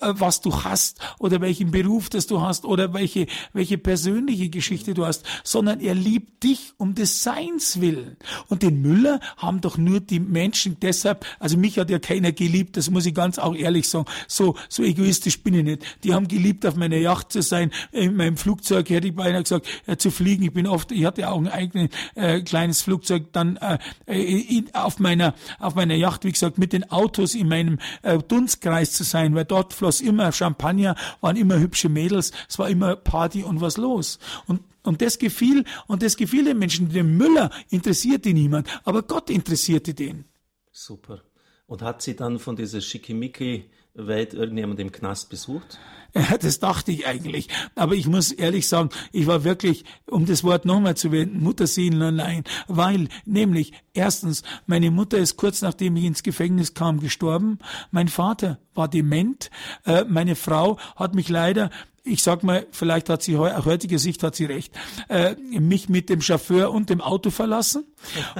was du hast oder welchen Beruf das du hast oder welche, welche persönliche Geschichte du hast, sondern er liebt dich um des Seins willen. Und den Müller haben doch nur die Menschen deshalb, also mich hat ja keiner geliebt, das muss ich ich ganz auch ehrlich sagen, so, so egoistisch bin ich nicht. Die haben geliebt, auf meiner Yacht zu sein. In meinem Flugzeug hätte ich beinahe gesagt, äh, zu fliegen. Ich bin oft, ich hatte auch ein eigenes äh, kleines Flugzeug dann äh, in, auf meiner auf meiner Yacht, wie gesagt, mit den Autos in meinem äh, Dunstkreis zu sein, weil dort floss immer Champagner, waren immer hübsche Mädels, es war immer Party und was los. Und und das gefiel, und das gefiel den Menschen. Den Müller interessierte niemand, aber Gott interessierte den. Super. Und hat sie dann von dieser Schickimicki-Welt irgendjemand im Knast besucht? Ja, das dachte ich eigentlich. Aber ich muss ehrlich sagen, ich war wirklich, um das Wort nochmal zu wenden, Mutterseelenlein, weil nämlich erstens, meine Mutter ist kurz nachdem ich ins Gefängnis kam gestorben, mein Vater war dement, äh, meine Frau hat mich leider ich sag mal, vielleicht hat sie aus heutiger Sicht hat sie recht, äh, mich mit dem Chauffeur und dem Auto verlassen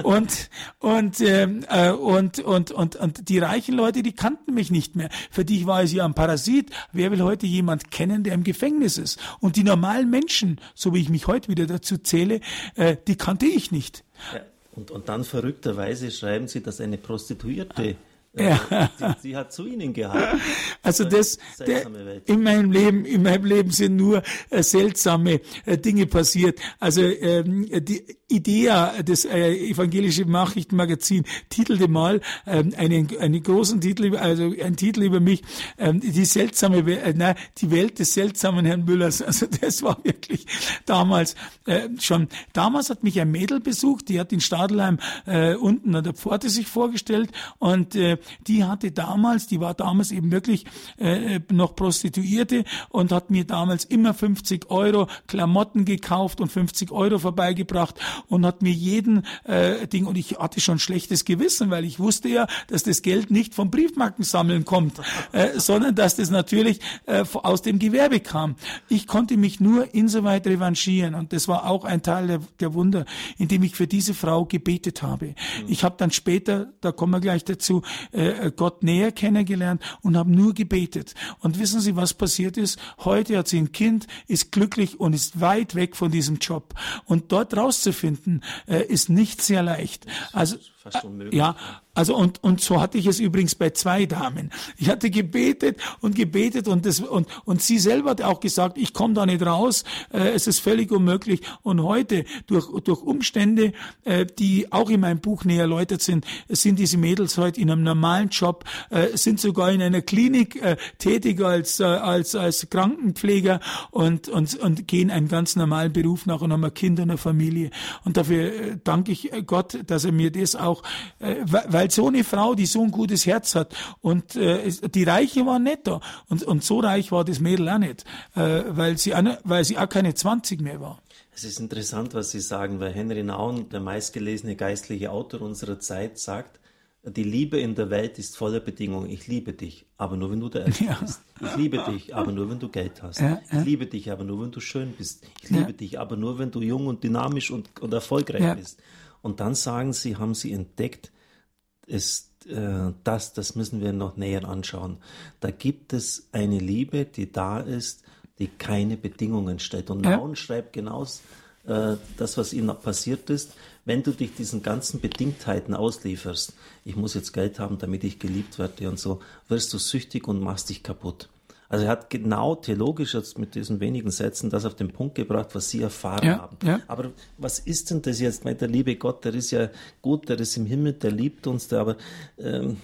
und und, ähm, äh, und und und und die reichen Leute, die kannten mich nicht mehr. Für die war ich ja ein Parasit. Wer will heute jemand kennen, der im Gefängnis ist? Und die normalen Menschen, so wie ich mich heute wieder dazu zähle, äh, die kannte ich nicht. Ja, und und dann verrückterweise schreiben Sie, dass eine Prostituierte ja. Sie, sie, hat zu ihnen gehalten. Also das, der, in meinem Leben, in meinem Leben sind nur äh, seltsame äh, Dinge passiert. Also ähm, die Idea, das äh, evangelische Nachrichtenmagazin, titelte mal ähm, einen, einen großen Titel, also ein Titel über mich, ähm, die seltsame, äh, nein, die Welt des seltsamen Herrn Müllers. Also das war wirklich damals äh, schon. Damals hat mich ein Mädel besucht, die hat in Stadelheim äh, unten an der Pforte sich vorgestellt und äh, die hatte damals, die war damals eben wirklich äh, noch Prostituierte und hat mir damals immer 50 Euro Klamotten gekauft und 50 Euro vorbeigebracht und hat mir jeden äh, Ding und ich hatte schon schlechtes Gewissen, weil ich wusste ja, dass das Geld nicht vom Briefmarkensammeln kommt, äh, sondern dass das natürlich äh, aus dem Gewerbe kam. Ich konnte mich nur insoweit revanchieren und das war auch ein Teil der, der Wunder, indem ich für diese Frau gebetet habe. Mhm. Ich habe dann später, da kommen wir gleich dazu, äh, Gott näher kennengelernt und habe nur gebetet. Und wissen Sie, was passiert ist? Heute hat sie ein Kind, ist glücklich und ist weit weg von diesem Job. Und dort rauszufinden, äh, ist nicht sehr leicht. Also fast unmöglich. Ja, also und und so hatte ich es übrigens bei zwei Damen. Ich hatte gebetet und gebetet und das und und sie selber hat auch gesagt, ich komme da nicht raus, äh, es ist völlig unmöglich. Und heute durch durch Umstände, äh, die auch in meinem Buch näher erläutert sind, sind diese Mädels heute in einem normalen Job, äh, sind sogar in einer Klinik äh, tätig als äh, als als Krankenpfleger und und und gehen einen ganz normalen Beruf nach und haben ein Kind und eine Familie. Und dafür äh, danke ich Gott, dass er mir das auch auch, äh, weil so eine Frau, die so ein gutes Herz hat und äh, die Reiche waren nicht da und, und so reich war das Mädel auch nicht, äh, weil, sie auch, weil sie auch keine 20 mehr war. Es ist interessant, was Sie sagen, weil Henry Naun, der meistgelesene geistliche Autor unserer Zeit, sagt, die Liebe in der Welt ist voller Bedingungen. Ich liebe dich, aber nur wenn du der Erste ja. bist. Ich liebe dich, aber nur wenn du Geld hast. Ja, ja. Ich liebe dich, aber nur wenn du schön bist. Ich liebe dich, aber nur wenn du jung und dynamisch und, und erfolgreich bist. Und dann sagen sie, haben sie entdeckt, ist äh, das, das müssen wir noch näher anschauen. Da gibt es eine Liebe, die da ist, die keine Bedingungen stellt. Und ja. Naun schreibt genau äh, das, was ihnen passiert ist, wenn du dich diesen ganzen Bedingtheiten auslieferst, ich muss jetzt Geld haben, damit ich geliebt werde und so, wirst du süchtig und machst dich kaputt. Also er hat genau theologisch jetzt mit diesen wenigen Sätzen das auf den Punkt gebracht, was sie erfahren ja, haben. Ja. Aber was ist denn das jetzt? Meine, der liebe Gott, der ist ja gut, der ist im Himmel, der liebt uns, der, aber ähm,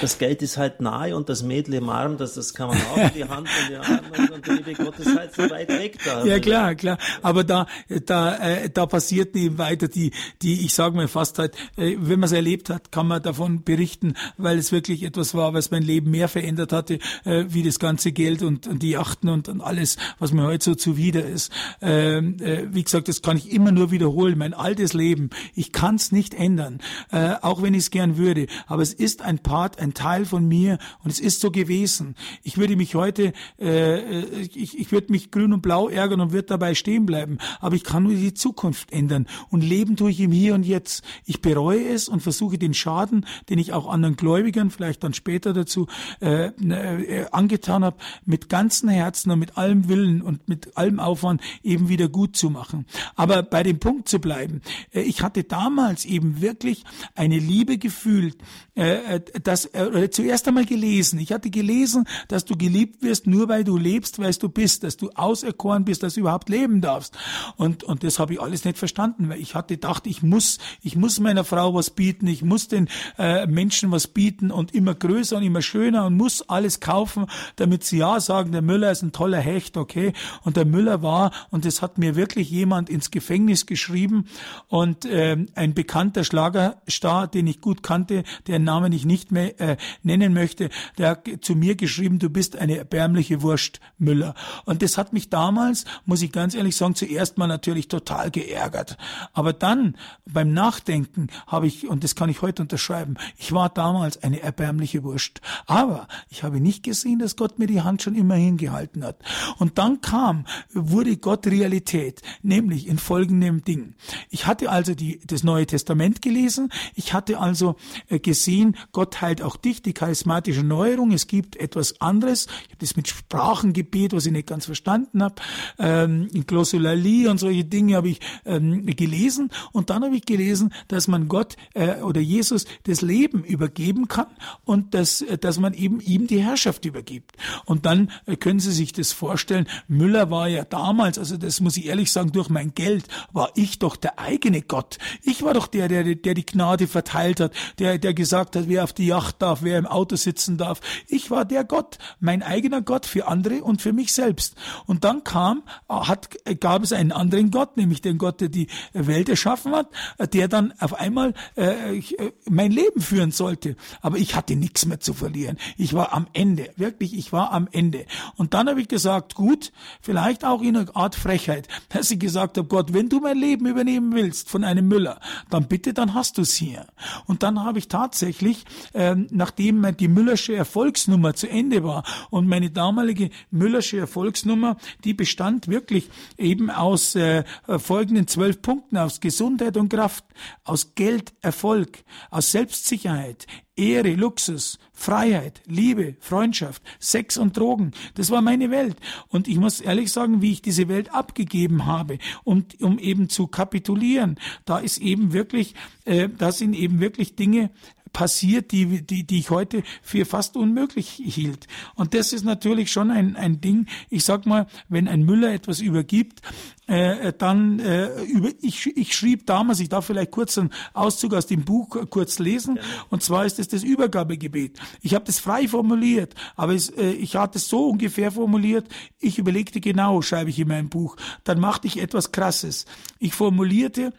das Geld ist halt nahe und das Mädel im Arm, das, das kann man auch in die Hand und die Arme und der liebe Gott ist halt so weit weg da. Ja klar, klar. Aber da, da, äh, da passiert eben weiter die, die, ich sage mal fast halt, äh, wenn man es erlebt hat, kann man davon berichten, weil es wirklich etwas war, was mein Leben mehr verändert hatte, äh, wie das ganze Geld und, und die Yachten und, und alles, was mir heute so zuwider ist. Ähm, äh, wie gesagt, das kann ich immer nur wiederholen. Mein altes Leben, ich kann es nicht ändern, äh, auch wenn ich es gern würde. Aber es ist ein Part, ein Teil von mir und es ist so gewesen. Ich würde mich heute, äh, äh ich, ich würde mich grün und blau ärgern und würde dabei stehen bleiben. Aber ich kann nur die Zukunft ändern und leben tue ich im Hier und Jetzt. Ich bereue es und versuche den Schaden, den ich auch anderen Gläubigern, vielleicht dann später dazu, äh, äh, angetan habe, mit ganzem Herzen und mit allem Willen und mit allem Aufwand eben wieder gut zu machen. Aber bei dem Punkt zu bleiben, äh, ich hatte damals eben wirklich eine Liebe gefühlt, äh, äh das äh, zuerst einmal gelesen. Ich hatte gelesen, dass du geliebt wirst, nur weil du lebst, weil du bist, dass du auserkoren bist, dass du überhaupt leben darfst. Und und das habe ich alles nicht verstanden, weil ich hatte gedacht, ich muss, ich muss meiner Frau was bieten, ich muss den äh, Menschen was bieten und immer größer und immer schöner und muss alles kaufen, damit sie ja sagen, der Müller ist ein toller Hecht, okay? Und der Müller war, und das hat mir wirklich jemand ins Gefängnis geschrieben und äh, ein bekannter Schlagerstar, den ich gut kannte, deren Namen ich nicht mehr äh, nennen möchte, der hat zu mir geschrieben, du bist eine erbärmliche Wurst, Müller. Und das hat mich damals, muss ich ganz ehrlich sagen, zuerst mal natürlich total geärgert. Aber dann beim Nachdenken habe ich, und das kann ich heute unterschreiben, ich war damals eine erbärmliche Wurst. Aber ich habe nicht gesehen, dass Gott mir die Hand schon immer hingehalten hat. Und dann kam, wurde Gott Realität, nämlich in folgendem Ding. Ich hatte also die, das Neue Testament gelesen, ich hatte also äh, gesehen, Gott heilt auch dich, die charismatische Neuerung, es gibt etwas anderes, ich habe das mit Sprachengebet, was ich nicht ganz verstanden habe, ähm, in Glossolalie und solche Dinge habe ich ähm, gelesen und dann habe ich gelesen, dass man Gott äh, oder Jesus das Leben übergeben kann und dass, äh, dass man eben ihm die Herrschaft übergibt. Und dann äh, können Sie sich das vorstellen, Müller war ja damals, also das muss ich ehrlich sagen, durch mein Geld war ich doch der eigene Gott. Ich war doch der, der, der die Gnade verteilt hat, der, der gesagt hat, wer auf die Yacht darf, wer im Auto sitzen darf. Ich war der Gott, mein eigener Gott für andere und für mich selbst. Und dann kam, hat, gab es einen anderen Gott, nämlich den Gott, der die Welt erschaffen hat, der dann auf einmal äh, äh mein Leben führen sollte. Aber ich hatte nichts mehr zu verlieren. Ich war am Ende, wirklich, ich war am Ende. Und dann habe ich gesagt, gut, vielleicht auch in einer Art Frechheit, dass ich gesagt habe, Gott, wenn du mein Leben übernehmen willst von einem Müller, dann bitte, dann hast du es hier. Und dann habe ich tatsächlich, äh, nachdem die Müllersche Erfolgsnummer zu Ende war und meine damalige Müllersche Erfolgsnummer, die bestand wirklich eben aus äh, folgenden zwölf Punkten, aus Gesundheit und Kraft, aus Geld, Erfolg, aus Selbstsicherheit, Ehre, Luxus, Freiheit, Liebe, Freundschaft, Sex und Drogen. Das war meine Welt. Und ich muss ehrlich sagen, wie ich diese Welt abgegeben habe, um, um eben zu kapitulieren, da ist eben wirklich, äh, da sind eben wirklich Dinge passiert, die, die, die ich heute für fast unmöglich hielt. Und das ist natürlich schon ein, ein Ding. Ich sag mal, wenn ein Müller etwas übergibt, äh, dann äh, über, ich, ich schrieb damals, ich darf vielleicht kurz einen Auszug aus dem Buch kurz lesen, und zwar ist es das Übergabegebet. Ich habe das frei formuliert, aber es, äh, ich hatte es so ungefähr formuliert, ich überlegte genau, schreibe ich in meinem Buch. Dann machte ich etwas Krasses. Ich formulierte,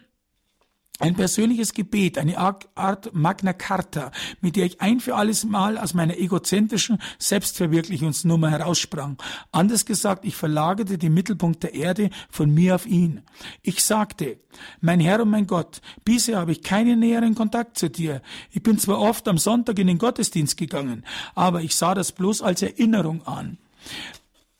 ein persönliches Gebet, eine Art Magna Carta, mit der ich ein für alles Mal aus meiner egozentrischen Selbstverwirklichungsnummer heraussprang. Anders gesagt, ich verlagerte den Mittelpunkt der Erde von mir auf ihn. Ich sagte, mein Herr und mein Gott, bisher habe ich keinen näheren Kontakt zu dir. Ich bin zwar oft am Sonntag in den Gottesdienst gegangen, aber ich sah das bloß als Erinnerung an.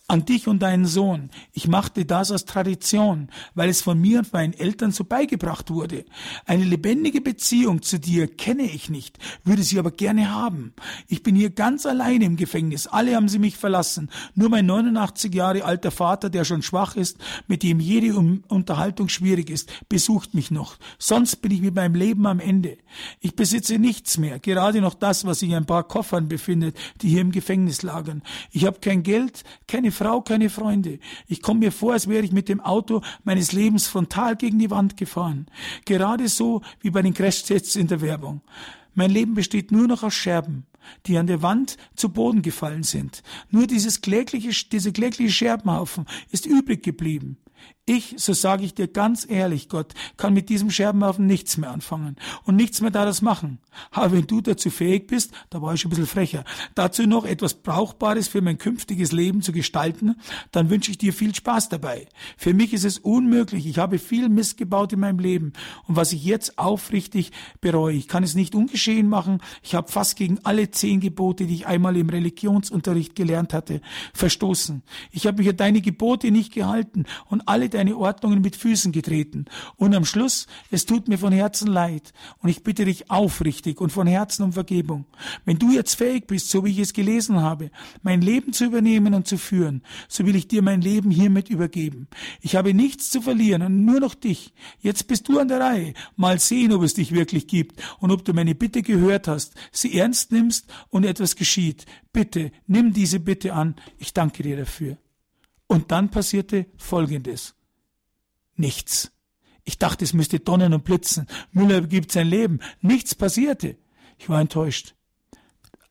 An dich und deinen Sohn. Ich machte das aus Tradition, weil es von mir und meinen Eltern so beigebracht wurde. Eine lebendige Beziehung zu dir kenne ich nicht, würde sie aber gerne haben. Ich bin hier ganz alleine im Gefängnis. Alle haben sie mich verlassen. Nur mein 89 Jahre alter Vater, der schon schwach ist, mit dem jede Unterhaltung schwierig ist, besucht mich noch. Sonst bin ich mit meinem Leben am Ende. Ich besitze nichts mehr, gerade noch das, was sich in ein paar Koffern befindet, die hier im Gefängnis lagern. Ich habe kein Geld, keine Frau, keine Freunde. Ich komme mir vor, als wäre ich mit dem Auto meines Lebens frontal gegen die Wand gefahren. Gerade so wie bei den Crashtests in der Werbung. Mein Leben besteht nur noch aus Scherben, die an der Wand zu Boden gefallen sind. Nur dieses klägliche, diese klägliche Scherbenhaufen ist übrig geblieben. Ich, so sage ich dir ganz ehrlich, Gott, kann mit diesem Scherbenhaufen nichts mehr anfangen und nichts mehr daraus machen. Aber wenn du dazu fähig bist, da war ich schon ein bisschen frecher, dazu noch etwas Brauchbares für mein künftiges Leben zu gestalten, dann wünsche ich dir viel Spaß dabei. Für mich ist es unmöglich. Ich habe viel Mist gebaut in meinem Leben und was ich jetzt aufrichtig bereue. Ich kann es nicht ungeschehen machen. Ich habe fast gegen alle zehn Gebote, die ich einmal im Religionsunterricht gelernt hatte, verstoßen. Ich habe mich an deine Gebote nicht gehalten und alle deine Ordnungen mit Füßen getreten. Und am Schluss, es tut mir von Herzen leid. Und ich bitte dich aufrichtig und von Herzen um Vergebung. Wenn du jetzt fähig bist, so wie ich es gelesen habe, mein Leben zu übernehmen und zu führen, so will ich dir mein Leben hiermit übergeben. Ich habe nichts zu verlieren und nur noch dich. Jetzt bist du an der Reihe. Mal sehen, ob es dich wirklich gibt und ob du meine Bitte gehört hast, sie ernst nimmst und etwas geschieht. Bitte, nimm diese Bitte an. Ich danke dir dafür. Und dann passierte Folgendes. Nichts. Ich dachte, es müsste donnern und blitzen. Müller gibt sein Leben. Nichts passierte. Ich war enttäuscht.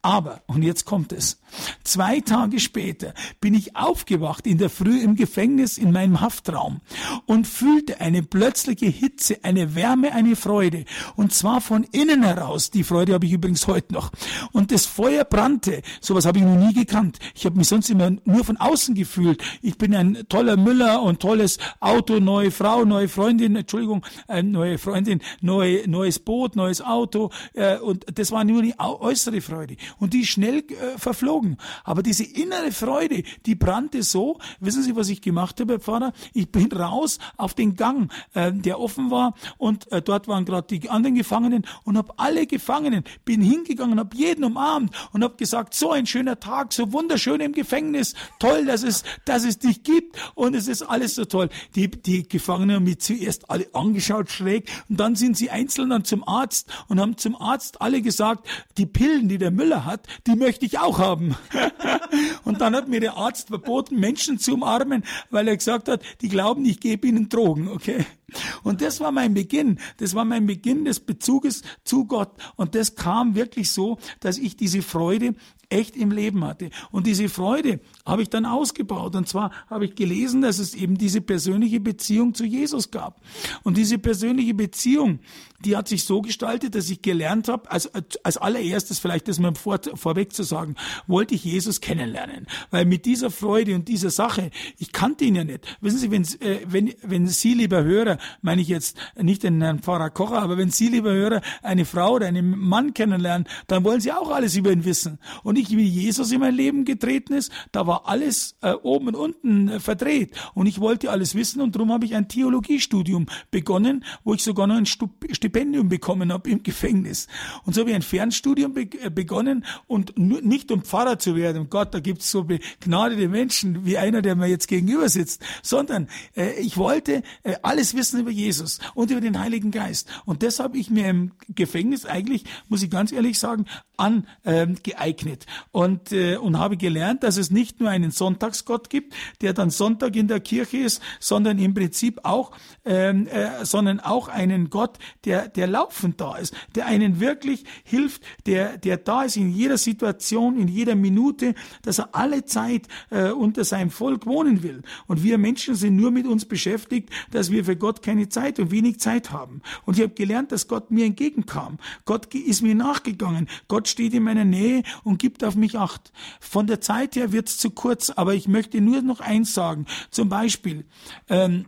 Aber, und jetzt kommt es, zwei Tage später bin ich aufgewacht in der Früh im Gefängnis in meinem Haftraum und fühlte eine plötzliche Hitze, eine Wärme, eine Freude. Und zwar von innen heraus. Die Freude habe ich übrigens heute noch. Und das Feuer brannte. Sowas habe ich noch nie gekannt. Ich habe mich sonst immer nur von außen gefühlt. Ich bin ein toller Müller und tolles Auto, neue Frau, neue Freundin, Entschuldigung, äh, neue Freundin, neue, neues Boot, neues Auto. Äh, und das war nur die äußere Freude und die ist schnell äh, verflogen. Aber diese innere Freude, die brannte so. Wissen Sie, was ich gemacht habe, Herr Pfarrer? Ich bin raus auf den Gang, äh, der offen war und äh, dort waren gerade die anderen Gefangenen und habe alle Gefangenen, bin hingegangen, habe jeden umarmt und habe gesagt, so ein schöner Tag, so wunderschön im Gefängnis, toll, dass es, dass es dich gibt und es ist alles so toll. Die, die Gefangenen haben mich zuerst alle angeschaut schräg und dann sind sie einzeln dann zum Arzt und haben zum Arzt alle gesagt, die Pillen, die der Müller hat, die möchte ich auch haben. und dann hat mir der Arzt verboten, Menschen zu umarmen, weil er gesagt hat, die glauben, ich gebe ihnen Drogen, okay? Und das war mein Beginn. Das war mein Beginn des Bezuges zu Gott. Und das kam wirklich so, dass ich diese Freude echt im Leben hatte. Und diese Freude habe ich dann ausgebaut. Und zwar habe ich gelesen, dass es eben diese persönliche Beziehung zu Jesus gab. Und diese persönliche Beziehung, die hat sich so gestaltet, dass ich gelernt habe, als, als allererstes vielleicht das mal vor, vorweg zu sagen, wollte ich Jesus kennenlernen. Weil mit dieser Freude und dieser Sache, ich kannte ihn ja nicht. Wissen Sie, wenn, äh, wenn, wenn Sie, lieber Hörer, meine ich jetzt nicht den Herrn Pfarrer Kocher, aber wenn Sie, lieber Hörer, eine Frau oder einen Mann kennenlernen, dann wollen Sie auch alles über ihn wissen. Und ich, wie Jesus in mein Leben getreten ist, da war alles äh, oben und unten äh, verdreht. Und ich wollte alles wissen und darum habe ich ein Theologiestudium begonnen, wo ich sogar noch ein Stipendium bekommen habe im Gefängnis. Und so habe ich ein Fernstudium be äh, begonnen und nicht um Pfarrer zu werden, Gott, da gibt's so begnadete Menschen wie einer, der mir jetzt gegenüber sitzt, sondern äh, ich wollte äh, alles wissen über Jesus und über den Heiligen Geist. Und das habe ich mir im Gefängnis eigentlich, muss ich ganz ehrlich sagen, angeeignet ähm, und, äh, und habe gelernt, dass es nicht nur einen Sonntagsgott gibt, der dann Sonntag in der Kirche ist, sondern im Prinzip auch, ähm, äh, sondern auch einen Gott, der, der laufend da ist, der einen wirklich hilft, der, der da ist in jeder Situation, in jeder Minute, dass er alle Zeit äh, unter seinem Volk wohnen will. Und wir Menschen sind nur mit uns beschäftigt, dass wir für Gott keine Zeit und wenig Zeit haben. Und ich habe gelernt, dass Gott mir entgegenkam. Gott ist mir nachgegangen. Gott Gott steht in meiner Nähe und gibt auf mich Acht. Von der Zeit her wird's zu kurz, aber ich möchte nur noch eins sagen. Zum Beispiel, ähm,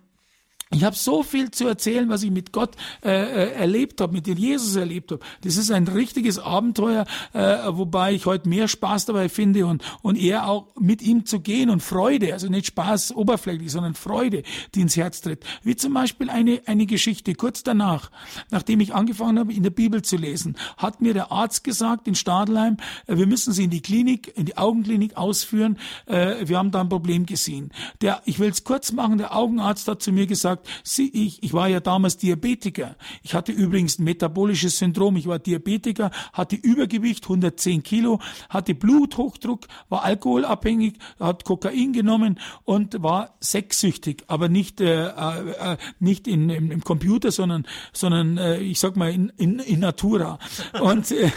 Ich habe so viel zu erzählen, was ich mit Gott äh, äh erlebt habe, mit dem Jesus erlebt habe. Das ist ein richtiges Abenteuer, äh, wobei ich heute mehr Spaß dabei finde und, und eher auch mit ihm zu gehen und Freude, also nicht Spaß oberflächlich, sondern Freude, die ins Herz tritt. Wie zum Beispiel eine, eine Geschichte. Kurz danach, nachdem ich angefangen habe, in der Bibel zu lesen, hat mir der Arzt gesagt in Stadelheim, äh, wir müssen Sie in die Klinik, in die Augenklinik ausführen. Äh, wir haben da ein Problem gesehen. Der, ich will es kurz machen, der Augenarzt hat zu mir gesagt, gesagt, sie, ich, ich war ja damals Diabetiker. Ich hatte übrigens ein metabolisches Syndrom. Ich war Diabetiker, hatte Übergewicht, 110 Kilo, hatte Bluthochdruck, war alkoholabhängig, hat Kokain genommen und war sexsüchtig, aber nicht, äh, äh, nicht in, im, im Computer, sondern, sondern äh, ich sag mal in, in, in Natura. Und, äh,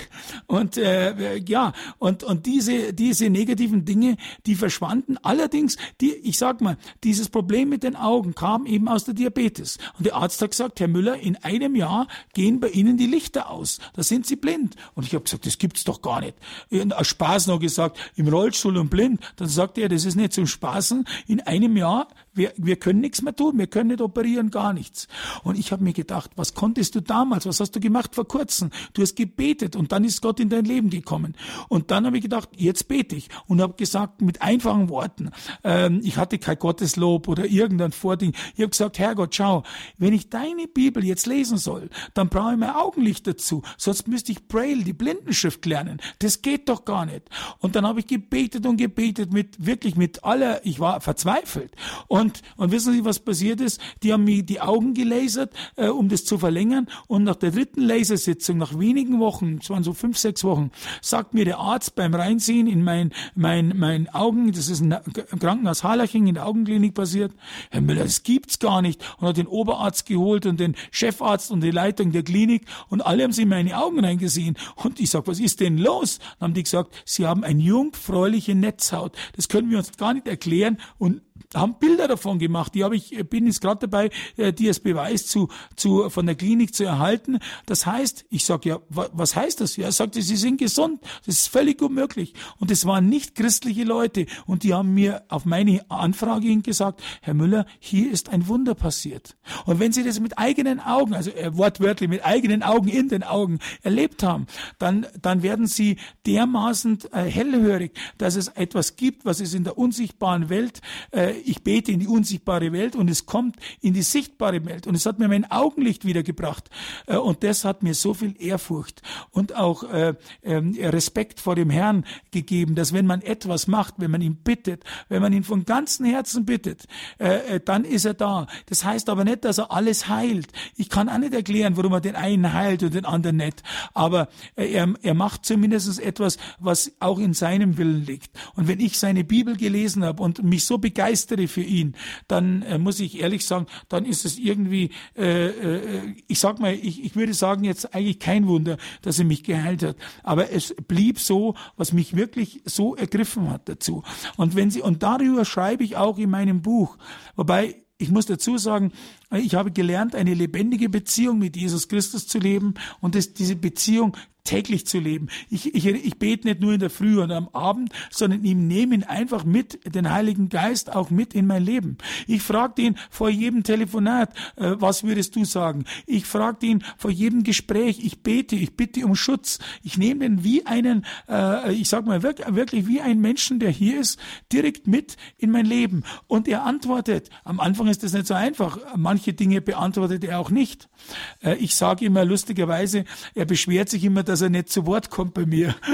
und äh, ja, und, und diese, diese negativen Dinge, die verschwanden. Allerdings, die, ich sag mal, dieses Problem mit den Augen kam eben aus der Diabetes. Und der Arzt hat gesagt, Herr Müller, in einem Jahr gehen bei Ihnen die Lichter aus. Da sind Sie blind. Und ich habe gesagt, das gibt's doch gar nicht. Und aus Spaß noch gesagt, im Rollstuhl und blind. Dann sagte er, das ist nicht zum Spaßen. In einem Jahr wir, wir können nichts mehr tun, wir können nicht operieren, gar nichts. Und ich habe mir gedacht, was konntest du damals, was hast du gemacht vor kurzem? Du hast gebetet und dann ist Gott in dein Leben gekommen. Und dann habe ich gedacht, jetzt bete ich und habe gesagt mit einfachen Worten, ähm, ich hatte kein Gotteslob oder irgendein Vording. Ich habe gesagt, Herrgott, schau, wenn ich deine Bibel jetzt lesen soll, dann brauche ich mein Augenlicht dazu, sonst müsste ich Braille, die Blindenschrift lernen. Das geht doch gar nicht. Und dann habe ich gebetet und gebetet mit wirklich mit aller, ich war verzweifelt. Und und, und wissen Sie, was passiert ist? Die haben mir die Augen gelasert, äh, um das zu verlängern. Und nach der dritten Lasersitzung, nach wenigen Wochen, es waren so fünf, sechs Wochen, sagt mir der Arzt beim Reinziehen in mein, mein, mein Augen, das ist ein Krankenhaus Harlaching in der Augenklinik passiert, Herr Müller, das gibt's gar nicht. Und hat den Oberarzt geholt und den Chefarzt und die Leitung der Klinik und alle haben sie in meine Augen reingesehen. Und ich sag, was ist denn los? Dann haben die gesagt, sie haben eine jungfräuliche Netzhaut. Das können wir uns gar nicht erklären. Und haben Bilder davon gemacht. Die habe ich, bin jetzt gerade dabei, äh, die als Beweis zu, zu, von der Klinik zu erhalten. Das heißt, ich sage ja, was heißt das? Ja, er sagte, sie sind gesund. Das ist völlig unmöglich. Und es waren nicht christliche Leute. Und die haben mir auf meine Anfrage hin gesagt, Herr Müller, hier ist ein Wunder passiert. Und wenn Sie das mit eigenen Augen, also äh, wortwörtlich mit eigenen Augen in den Augen erlebt haben, dann, dann werden Sie dermaßen äh, hellhörig, dass es etwas gibt, was es in der unsichtbaren Welt äh, ich bete in die unsichtbare Welt und es kommt in die sichtbare Welt. Und es hat mir mein Augenlicht wiedergebracht. Äh, und das hat mir so viel Ehrfurcht und auch äh, ähm, Respekt vor dem Herrn gegeben, dass wenn man etwas macht, wenn man ihn bittet, wenn man ihn von ganzem Herzen bittet, äh, dann ist er da. Das heißt aber nicht, dass er alles heilt. Ich kann auch nicht erklären, warum er den einen heilt und den anderen nicht. Aber er, er macht zumindest etwas, was auch in seinem Willen liegt. Und wenn ich seine Bibel gelesen habe und mich so begeistert begeistere für ihn, dann äh, muss ich ehrlich sagen, dann ist es irgendwie, äh, äh, ich sag mal, ich, ich würde sagen jetzt eigentlich kein Wunder, dass er mich geheilt hat. Aber es blieb so, was mich wirklich so ergriffen hat dazu. Und wenn Sie, und darüber schreibe ich auch in meinem Buch, wobei ich muss dazu sagen, ich habe gelernt, eine lebendige Beziehung mit Jesus Christus zu leben und das, diese Beziehung täglich zu leben. Ich, ich, ich bete nicht nur in der Früh und am Abend, sondern ihm nehme ihn einfach mit, den Heiligen Geist auch mit in mein Leben. Ich frage ihn vor jedem Telefonat, äh, was würdest du sagen? Ich frage ihn vor jedem Gespräch, ich bete, ich bitte um Schutz. Ich nehme ihn wie einen, äh, ich sag mal wirklich, wirklich wie ein Menschen, der hier ist, direkt mit in mein Leben. Und er antwortet. Am Anfang ist das nicht so einfach. Manche Dinge beantwortet er auch nicht. Äh, ich sage immer lustigerweise, er beschwert sich immer, dass er nicht zu Wort kommt bei mir.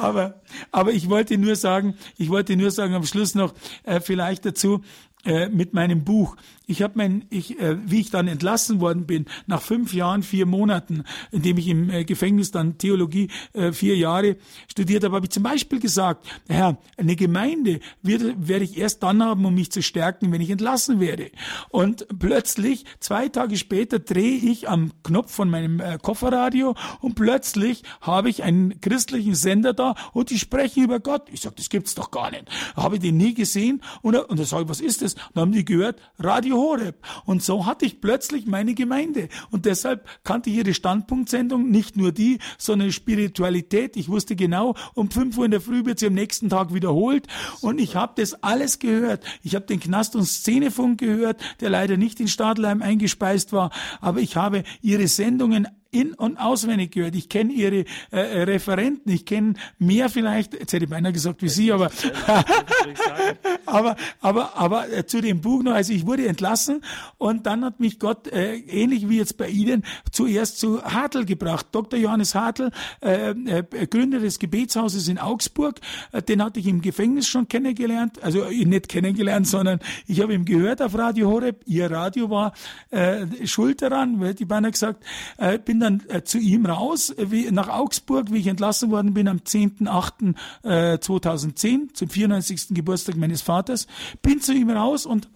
aber, aber ich wollte nur sagen, ich wollte nur sagen am Schluss noch äh, vielleicht dazu, äh, mit meinem Buch. Ich habe mein, ich, äh, wie ich dann entlassen worden bin, nach fünf Jahren, vier Monaten, in dem ich im äh, Gefängnis dann Theologie äh, vier Jahre studiert habe, habe ich zum Beispiel gesagt, Herr, eine Gemeinde wird, werde ich erst dann haben, um mich zu stärken, wenn ich entlassen werde. Und plötzlich, zwei Tage später, drehe ich am Knopf von meinem äh, Kofferradio und plötzlich habe ich einen christlichen Sender da und die sprechen über Gott. Ich sage, das gibt's doch gar nicht. Habe ich den nie gesehen und, und da sage ich, was ist das? das? Dann haben die gehört, Radio Horeb. Und so hatte ich plötzlich meine Gemeinde. Und deshalb kannte ich ihre Standpunktsendung, nicht nur die, sondern Spiritualität. Ich wusste genau, um 5 Uhr in der Früh wird sie am nächsten Tag wiederholt. Und ich habe das alles gehört. Ich habe den Knast- und Szenefunk gehört, der leider nicht in Stadelheim eingespeist war. Aber ich habe ihre Sendungen in- und auswendig gehört. Ich kenne ihre äh, äh, Referenten, ich kenne mehr vielleicht, jetzt hätte ich beinahe gesagt wie Sie, aber, aber, aber, aber äh, zu dem Buch noch, also ich wurde entlassen und dann hat mich Gott, äh, ähnlich wie jetzt bei Ihnen, zuerst zu Hartl gebracht. Dr. Johannes Hartl, äh, äh, Gründer des Gebetshauses in Augsburg, äh, den hatte ich im Gefängnis schon kennengelernt, also nicht kennengelernt, sondern ich habe ihm gehört auf Radio Horeb, Ihr Radio war äh, schuld daran, weil die beinahe gesagt, bin dann äh, zu ihm raus, äh, wie, nach Augsburg, wie ich entlassen worden bin am 10.8.2010 äh, zum 94. Geburtstag meines Vaters, bin zu ihm raus und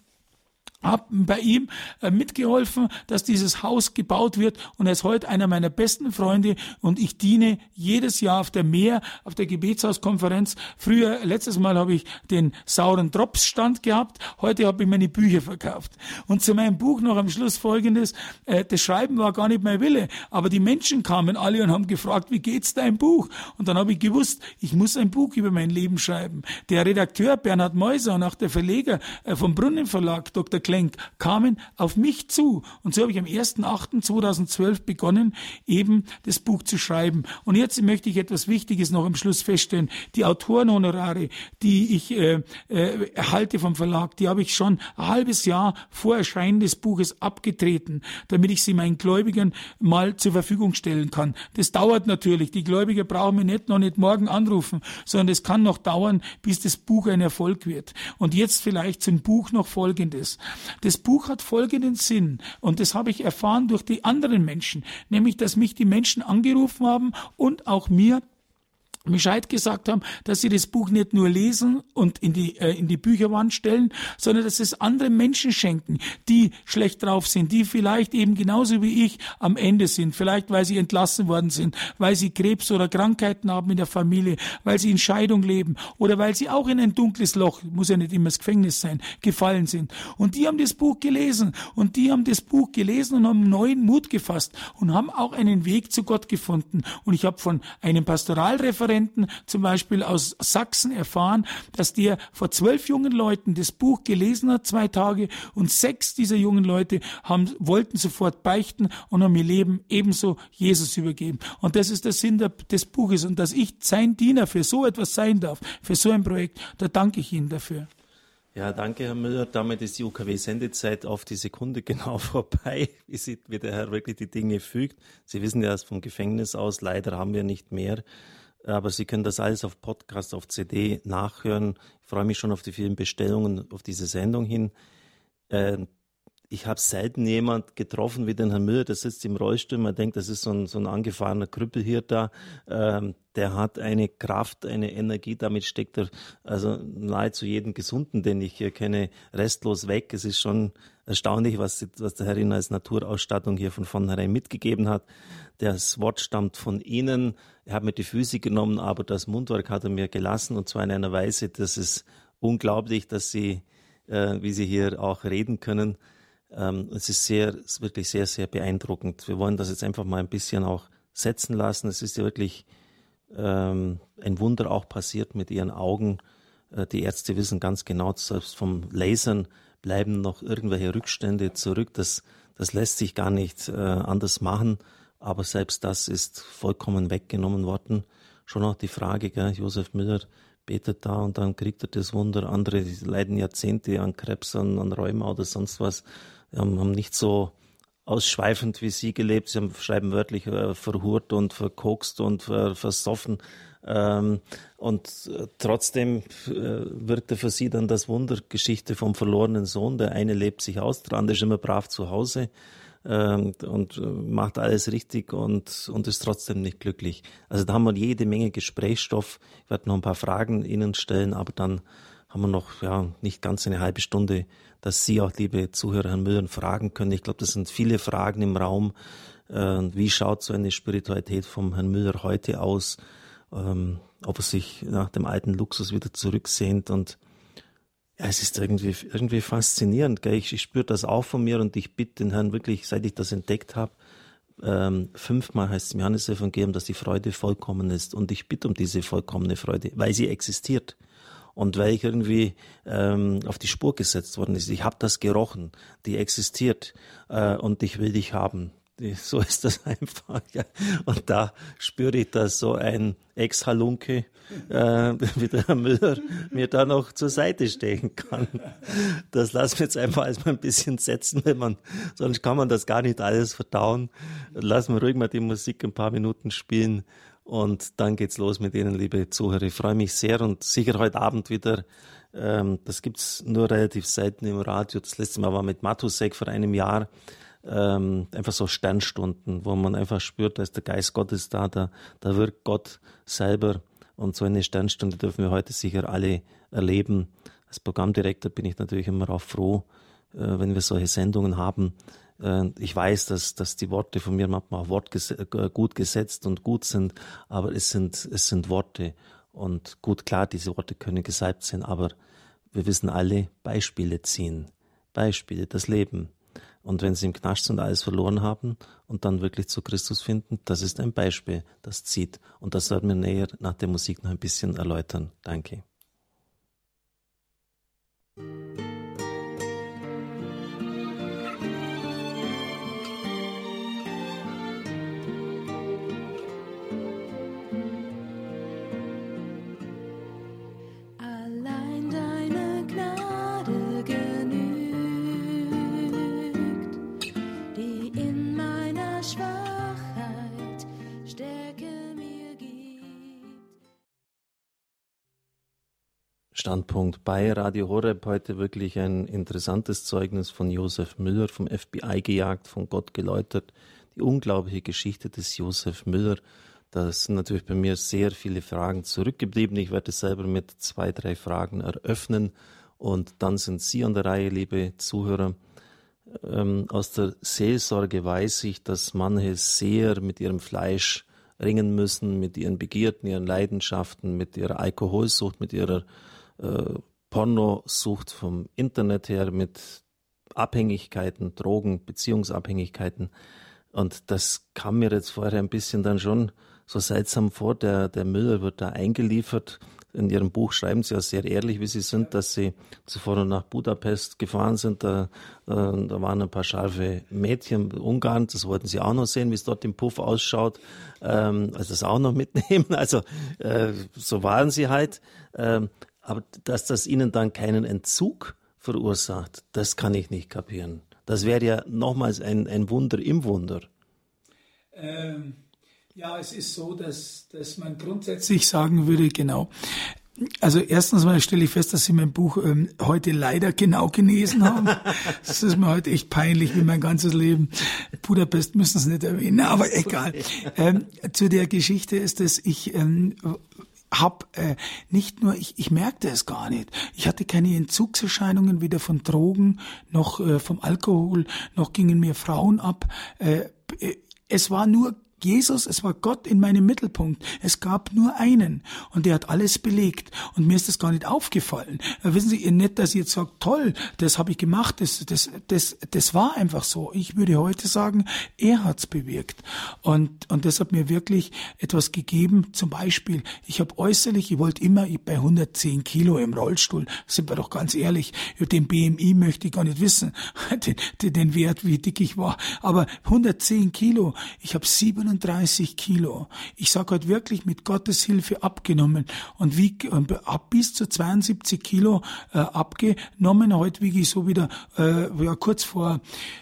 habe bei ihm äh, mitgeholfen, dass dieses Haus gebaut wird und er ist heute einer meiner besten Freunde und ich diene jedes Jahr auf der Meer, auf der Gebetshauskonferenz. Früher, letztes Mal habe ich den sauren Drops-Stand gehabt, heute habe ich meine Bücher verkauft. Und zu meinem Buch noch am Schluss folgendes, äh, das Schreiben war gar nicht mein Wille, aber die Menschen kamen alle und haben gefragt, wie geht's dein Buch? Und dann habe ich gewusst, ich muss ein Buch über mein Leben schreiben. Der Redakteur Bernhard Meuser und auch der Verleger äh, vom Brunnenverlag, Dr. Klenk kamen auf mich zu. Und so habe ich am 1.8.2012 begonnen, eben das Buch zu schreiben. Und jetzt möchte ich etwas Wichtiges noch am Schluss feststellen. Die Autorenhonorare, die ich äh, äh, erhalte vom Verlag, die habe ich schon ein halbes Jahr vor Erscheinen des Buches abgetreten, damit ich sie meinen Gläubigern mal zur Verfügung stellen kann. Das dauert natürlich. Die Gläubiger brauchen mich nicht noch nicht morgen anrufen, sondern es kann noch dauern, bis das Buch ein Erfolg wird. Und jetzt vielleicht zum Buch noch Folgendes. Das Buch hat folgenden Sinn und das habe ich erfahren durch die anderen Menschen, nämlich dass mich die Menschen angerufen haben und auch mir Bescheid gesagt haben, dass sie das Buch nicht nur lesen und in die, äh, in die Bücherwand stellen, sondern dass es andere Menschen schenken, die schlecht drauf sind, die vielleicht eben genauso wie ich am Ende sind, vielleicht weil sie entlassen worden sind, weil sie Krebs oder Krankheiten haben in der Familie, weil sie in Scheidung leben oder weil sie auch in ein dunkles Loch, muss ja nicht immer das Gefängnis sein, gefallen sind. Und die haben das Buch gelesen und die haben das Buch gelesen und haben neuen Mut gefasst und haben auch einen Weg zu Gott gefunden. Und ich habe von einem Pastoralreferenten Referenten zum Beispiel aus Sachsen erfahren, dass der vor zwölf jungen Leuten das Buch gelesen hat, zwei Tage, und sechs dieser jungen Leute haben, wollten sofort beichten und haben ihr Leben ebenso Jesus übergeben. Und das ist der Sinn des Buches. Und dass ich sein Diener für so etwas sein darf, für so ein Projekt, da danke ich Ihnen dafür. Ja, danke, Herr Müller. Damit ist die UKW-Sendezeit auf die Sekunde genau vorbei, wie, sie, wie der Herr wirklich die Dinge fügt. Sie wissen ja, vom Gefängnis aus, leider haben wir nicht mehr. Aber Sie können das alles auf Podcast, auf CD nachhören. Ich freue mich schon auf die vielen Bestellungen auf diese Sendung hin. Äh, ich habe selten jemand getroffen wie den Herrn Müller, der sitzt im Rollstuhl. Man denkt, das ist so ein, so ein angefahrener Krüppel hier da. Ähm, der hat eine Kraft, eine Energie, damit steckt er also nahezu jeden Gesunden, den ich hier kenne, restlos weg. Es ist schon erstaunlich, was, was der Herr Ihnen als Naturausstattung hier von vornherein mitgegeben hat. Das Wort stammt von Ihnen. Er hat mir die Füße genommen, aber das Mundwerk hat er mir gelassen und zwar in einer Weise, das ist unglaublich, dass Sie, äh, wie Sie hier auch reden können, ähm, es ist sehr, ist wirklich sehr, sehr beeindruckend. Wir wollen das jetzt einfach mal ein bisschen auch setzen lassen. Es ist ja wirklich ähm, ein Wunder auch passiert mit ihren Augen. Äh, die Ärzte wissen ganz genau, selbst vom Lasern bleiben noch irgendwelche Rückstände zurück. Das, das lässt sich gar nicht äh, anders machen. Aber selbst das ist vollkommen weggenommen worden. Schon auch die Frage, gell, Josef Müller betet da und dann kriegt er das Wunder. Andere leiden Jahrzehnte an Krebs, an, an Rheuma oder sonst was haben, haben nicht so ausschweifend wie Sie gelebt. Sie haben, schreiben wörtlich äh, verhurt und verkokst und ver, versoffen. Ähm, und äh, trotzdem äh, wirkte für Sie dann das Wunder Geschichte vom verlorenen Sohn. Der eine lebt sich aus, der andere ist immer brav zu Hause ähm, und äh, macht alles richtig und, und ist trotzdem nicht glücklich. Also da haben wir jede Menge Gesprächsstoff. Ich werde noch ein paar Fragen Ihnen stellen, aber dann haben wir noch ja nicht ganz eine halbe Stunde, dass Sie auch, liebe Zuhörer, Herrn Müller, fragen können. Ich glaube, das sind viele Fragen im Raum. Äh, wie schaut so eine Spiritualität vom Herrn Müller heute aus? Ähm, ob er sich nach dem alten Luxus wieder zurücksehnt und Ja, es ist irgendwie, irgendwie faszinierend. Gell? Ich, ich spüre das auch von mir und ich bitte den Herrn wirklich, seit ich das entdeckt habe, ähm, fünfmal heißt es im Johannesevangelium, dass die Freude vollkommen ist. Und ich bitte um diese vollkommene Freude, weil sie existiert. Und weil ich irgendwie ähm, auf die Spur gesetzt worden ist. Ich habe das gerochen, die existiert äh, und ich will dich haben. So ist das einfach. Ja. Und da spüre ich, dass so ein Ex-Halunke äh, wie der Herr Müller mir da noch zur Seite stehen kann. Das lassen wir jetzt einfach erstmal ein bisschen setzen, wenn man, sonst kann man das gar nicht alles verdauen. Lassen wir ruhig mal die Musik ein paar Minuten spielen und dann geht's los mit Ihnen, liebe Zuhörer. Ich freue mich sehr und sicher heute Abend wieder. Ähm, das gibt's nur relativ selten im Radio. Das letzte Mal war mit Matusek vor einem Jahr ähm, einfach so Sternstunden, wo man einfach spürt, da ist der Geist Gottes da, da, da wirkt Gott selber. Und so eine Sternstunde dürfen wir heute sicher alle erleben. Als Programmdirektor bin ich natürlich immer auch froh, äh, wenn wir solche Sendungen haben. Ich weiß, dass, dass die Worte von mir manchmal auch Wort äh, gut gesetzt und gut sind, aber es sind, es sind Worte. Und gut, klar, diese Worte können gesalbt sein, aber wir wissen alle, Beispiele ziehen. Beispiele, das Leben. Und wenn sie im Knast sind, alles verloren haben und dann wirklich zu Christus finden, das ist ein Beispiel, das zieht. Und das werden wir näher nach der Musik noch ein bisschen erläutern. Danke. Standpunkt bei Radio Horeb heute wirklich ein interessantes Zeugnis von Josef Müller vom FBI gejagt, von Gott geläutert. Die unglaubliche Geschichte des Josef Müller. Da sind natürlich bei mir sehr viele Fragen zurückgeblieben. Ich werde selber mit zwei, drei Fragen eröffnen und dann sind Sie an der Reihe, liebe Zuhörer. Ähm, aus der Seelsorge weiß ich, dass manche sehr mit ihrem Fleisch ringen müssen, mit ihren Begierden, ihren Leidenschaften, mit ihrer Alkoholsucht, mit ihrer äh, Pornosucht vom Internet her mit Abhängigkeiten, Drogen, Beziehungsabhängigkeiten. Und das kam mir jetzt vorher ein bisschen dann schon so seltsam vor. Der, der Müller wird da eingeliefert. In Ihrem Buch schreiben Sie ja sehr ehrlich, wie Sie sind, dass Sie zuvor nach Budapest gefahren sind. Da, äh, da waren ein paar scharfe Mädchen Ungarn. Das wollten Sie auch noch sehen, wie es dort im Puff ausschaut. Ähm, also das auch noch mitnehmen. Also äh, so waren Sie halt. Ähm, aber dass das ihnen dann keinen Entzug verursacht, das kann ich nicht kapieren. Das wäre ja nochmals ein, ein Wunder im Wunder. Ähm, ja, es ist so, dass, dass man grundsätzlich sagen würde, genau. Also erstens mal stelle ich fest, dass Sie mein Buch ähm, heute leider genau gelesen haben. Das ist mir heute echt peinlich wie mein ganzes Leben. Budapest müssen Sie nicht erwähnen, aber egal. Ähm, zu der Geschichte ist es, ich ähm, hab äh, nicht nur, ich, ich merkte es gar nicht. Ich hatte keine Entzugserscheinungen weder von Drogen noch äh, vom Alkohol, noch gingen mir Frauen ab. Äh, äh es war nur Jesus, es war Gott in meinem Mittelpunkt. Es gab nur einen und der hat alles belegt. Und mir ist das gar nicht aufgefallen. Äh, wissen Sie, ihr nicht, dass ihr jetzt sagt, toll, das habe ich gemacht, das, das, das, das war einfach so. Ich würde heute sagen, er hat's bewirkt. Und, und das hat mir wirklich etwas gegeben. Zum Beispiel, ich habe äußerlich, ich wollte immer bei 110 Kilo im Rollstuhl, sind wir doch ganz ehrlich, den BMI möchte ich gar nicht wissen, den, den, den Wert, wie dick ich war. Aber 110 Kilo, ich habe 7 37 Kilo. Ich sage heute wirklich mit Gottes Hilfe abgenommen und wiege ab bis zu 72 Kilo äh, abgenommen. Heute wiege ich so wieder äh, ja, kurz vor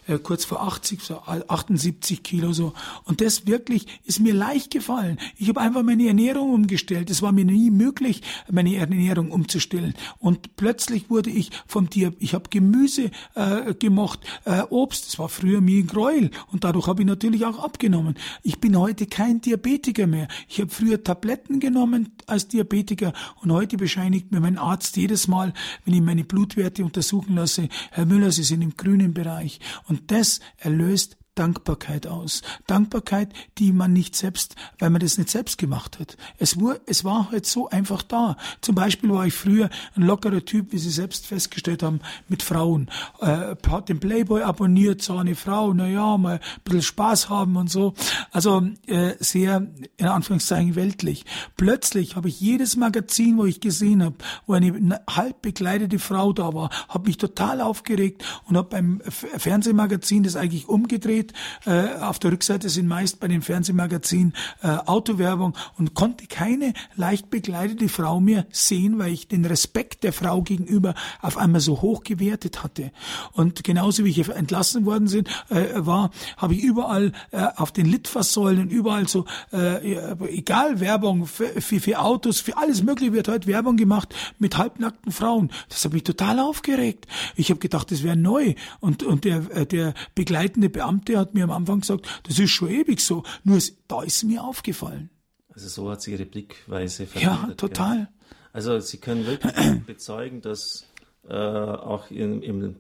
äh, kurz vor 80, so 78 Kilo so. Und das wirklich ist mir leicht gefallen. Ich habe einfach meine Ernährung umgestellt. Es war mir nie möglich, meine Ernährung umzustellen. Und plötzlich wurde ich vom Tier, ich habe Gemüse äh, gemocht, äh, Obst. Das war früher mir ein Gräuel und dadurch habe ich natürlich auch abgenommen. Ich ich bin heute kein Diabetiker mehr. Ich habe früher Tabletten genommen als Diabetiker und heute bescheinigt mir mein Arzt jedes Mal, wenn ich meine Blutwerte untersuchen lasse, Herr Müller, Sie sind im grünen Bereich. Und das erlöst Dankbarkeit aus. Dankbarkeit, die man nicht selbst, weil man das nicht selbst gemacht hat. Es war, es war halt so einfach da. Zum Beispiel war ich früher ein lockerer Typ, wie Sie selbst festgestellt haben, mit Frauen. Äh, hat den Playboy abonniert, so eine Frau, na ja, mal ein bisschen Spaß haben und so. Also äh, sehr, in Anführungszeichen, weltlich. Plötzlich habe ich jedes Magazin, wo ich gesehen habe, wo eine halb bekleidete Frau da war, habe mich total aufgeregt und habe beim Fernsehmagazin das eigentlich umgedreht steht. Äh, auf der Rückseite sind meist bei den Fernsehmagazinen äh, Autowerbung und konnte keine leicht bekleidete Frau mehr sehen, weil ich den Respekt der Frau gegenüber auf einmal so hoch gewertet hatte. Und genauso wie ich entlassen worden sind, äh, war, habe ich überall äh, auf den Litfaßsäulen und überall so, äh, egal Werbung für, für, für Autos, für alles Mögliche wird heute Werbung gemacht mit halbnackten Frauen. Das hat mich total aufgeregt. Ich habe gedacht, das wäre neu. Und, und der, äh, der begleitende Beamte hat mir am Anfang gesagt, das ist schon ewig so. Nur da ist mir aufgefallen. Also so hat sie ihre Blickweise verändert. Ja, total. Ja. Also Sie können wirklich bezeugen, dass äh, auch in, im,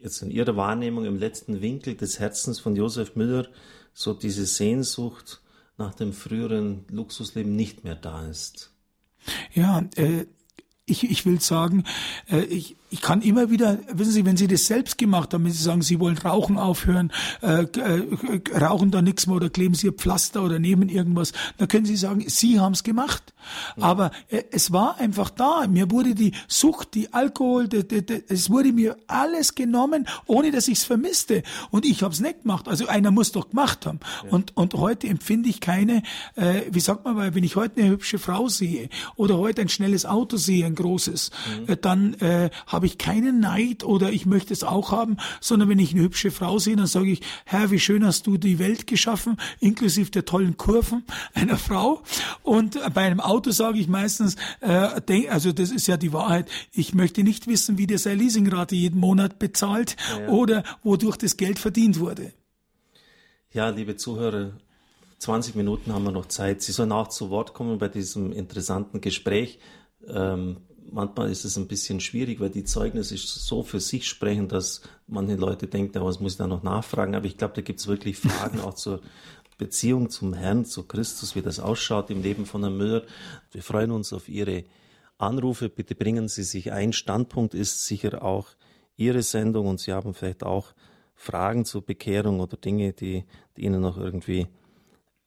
jetzt in Ihrer Wahrnehmung im letzten Winkel des Herzens von Josef Müller so diese Sehnsucht nach dem früheren Luxusleben nicht mehr da ist. Ja, äh, ich, ich will sagen, äh, ich, ich kann immer wieder, wissen Sie, wenn Sie das selbst gemacht haben, wenn Sie sagen, Sie wollen Rauchen aufhören, äh, äh, rauchen da nichts mehr oder kleben Sie ein Pflaster oder nehmen irgendwas, dann können Sie sagen, Sie haben es gemacht. Ja. Aber äh, es war einfach da. Mir wurde die Sucht, die Alkohol, die, die, die, es wurde mir alles genommen, ohne dass ich es vermisste. Und ich habe es nicht gemacht. Also einer muss doch gemacht haben. Ja. Und, und heute empfinde ich keine, äh, wie sagt man mal, wenn ich heute eine hübsche Frau sehe oder heute ein schnelles Auto sehe, ein großes, mhm. äh, dann äh, habe ich keinen Neid oder ich möchte es auch haben, sondern wenn ich eine hübsche Frau sehe, dann sage ich, Herr, wie schön hast du die Welt geschaffen, inklusive der tollen Kurven einer Frau. Und bei einem Auto sage ich meistens, äh, also das ist ja die Wahrheit, ich möchte nicht wissen, wie der seine Leasingrate jeden Monat bezahlt ja, ja. oder wodurch das Geld verdient wurde. Ja, liebe Zuhörer, 20 Minuten haben wir noch Zeit. Sie sollen auch zu Wort kommen bei diesem interessanten Gespräch. Ähm, manchmal ist es ein bisschen schwierig, weil die Zeugnisse so für sich sprechen, dass manche Leute denken, was muss ich da noch nachfragen? Aber ich glaube, da gibt es wirklich Fragen auch zur Beziehung zum Herrn, zu Christus, wie das ausschaut im Leben von Herrn Müller. Wir freuen uns auf Ihre Anrufe. Bitte bringen Sie sich ein. Standpunkt ist sicher auch Ihre Sendung und Sie haben vielleicht auch Fragen zur Bekehrung oder Dinge, die, die Ihnen noch irgendwie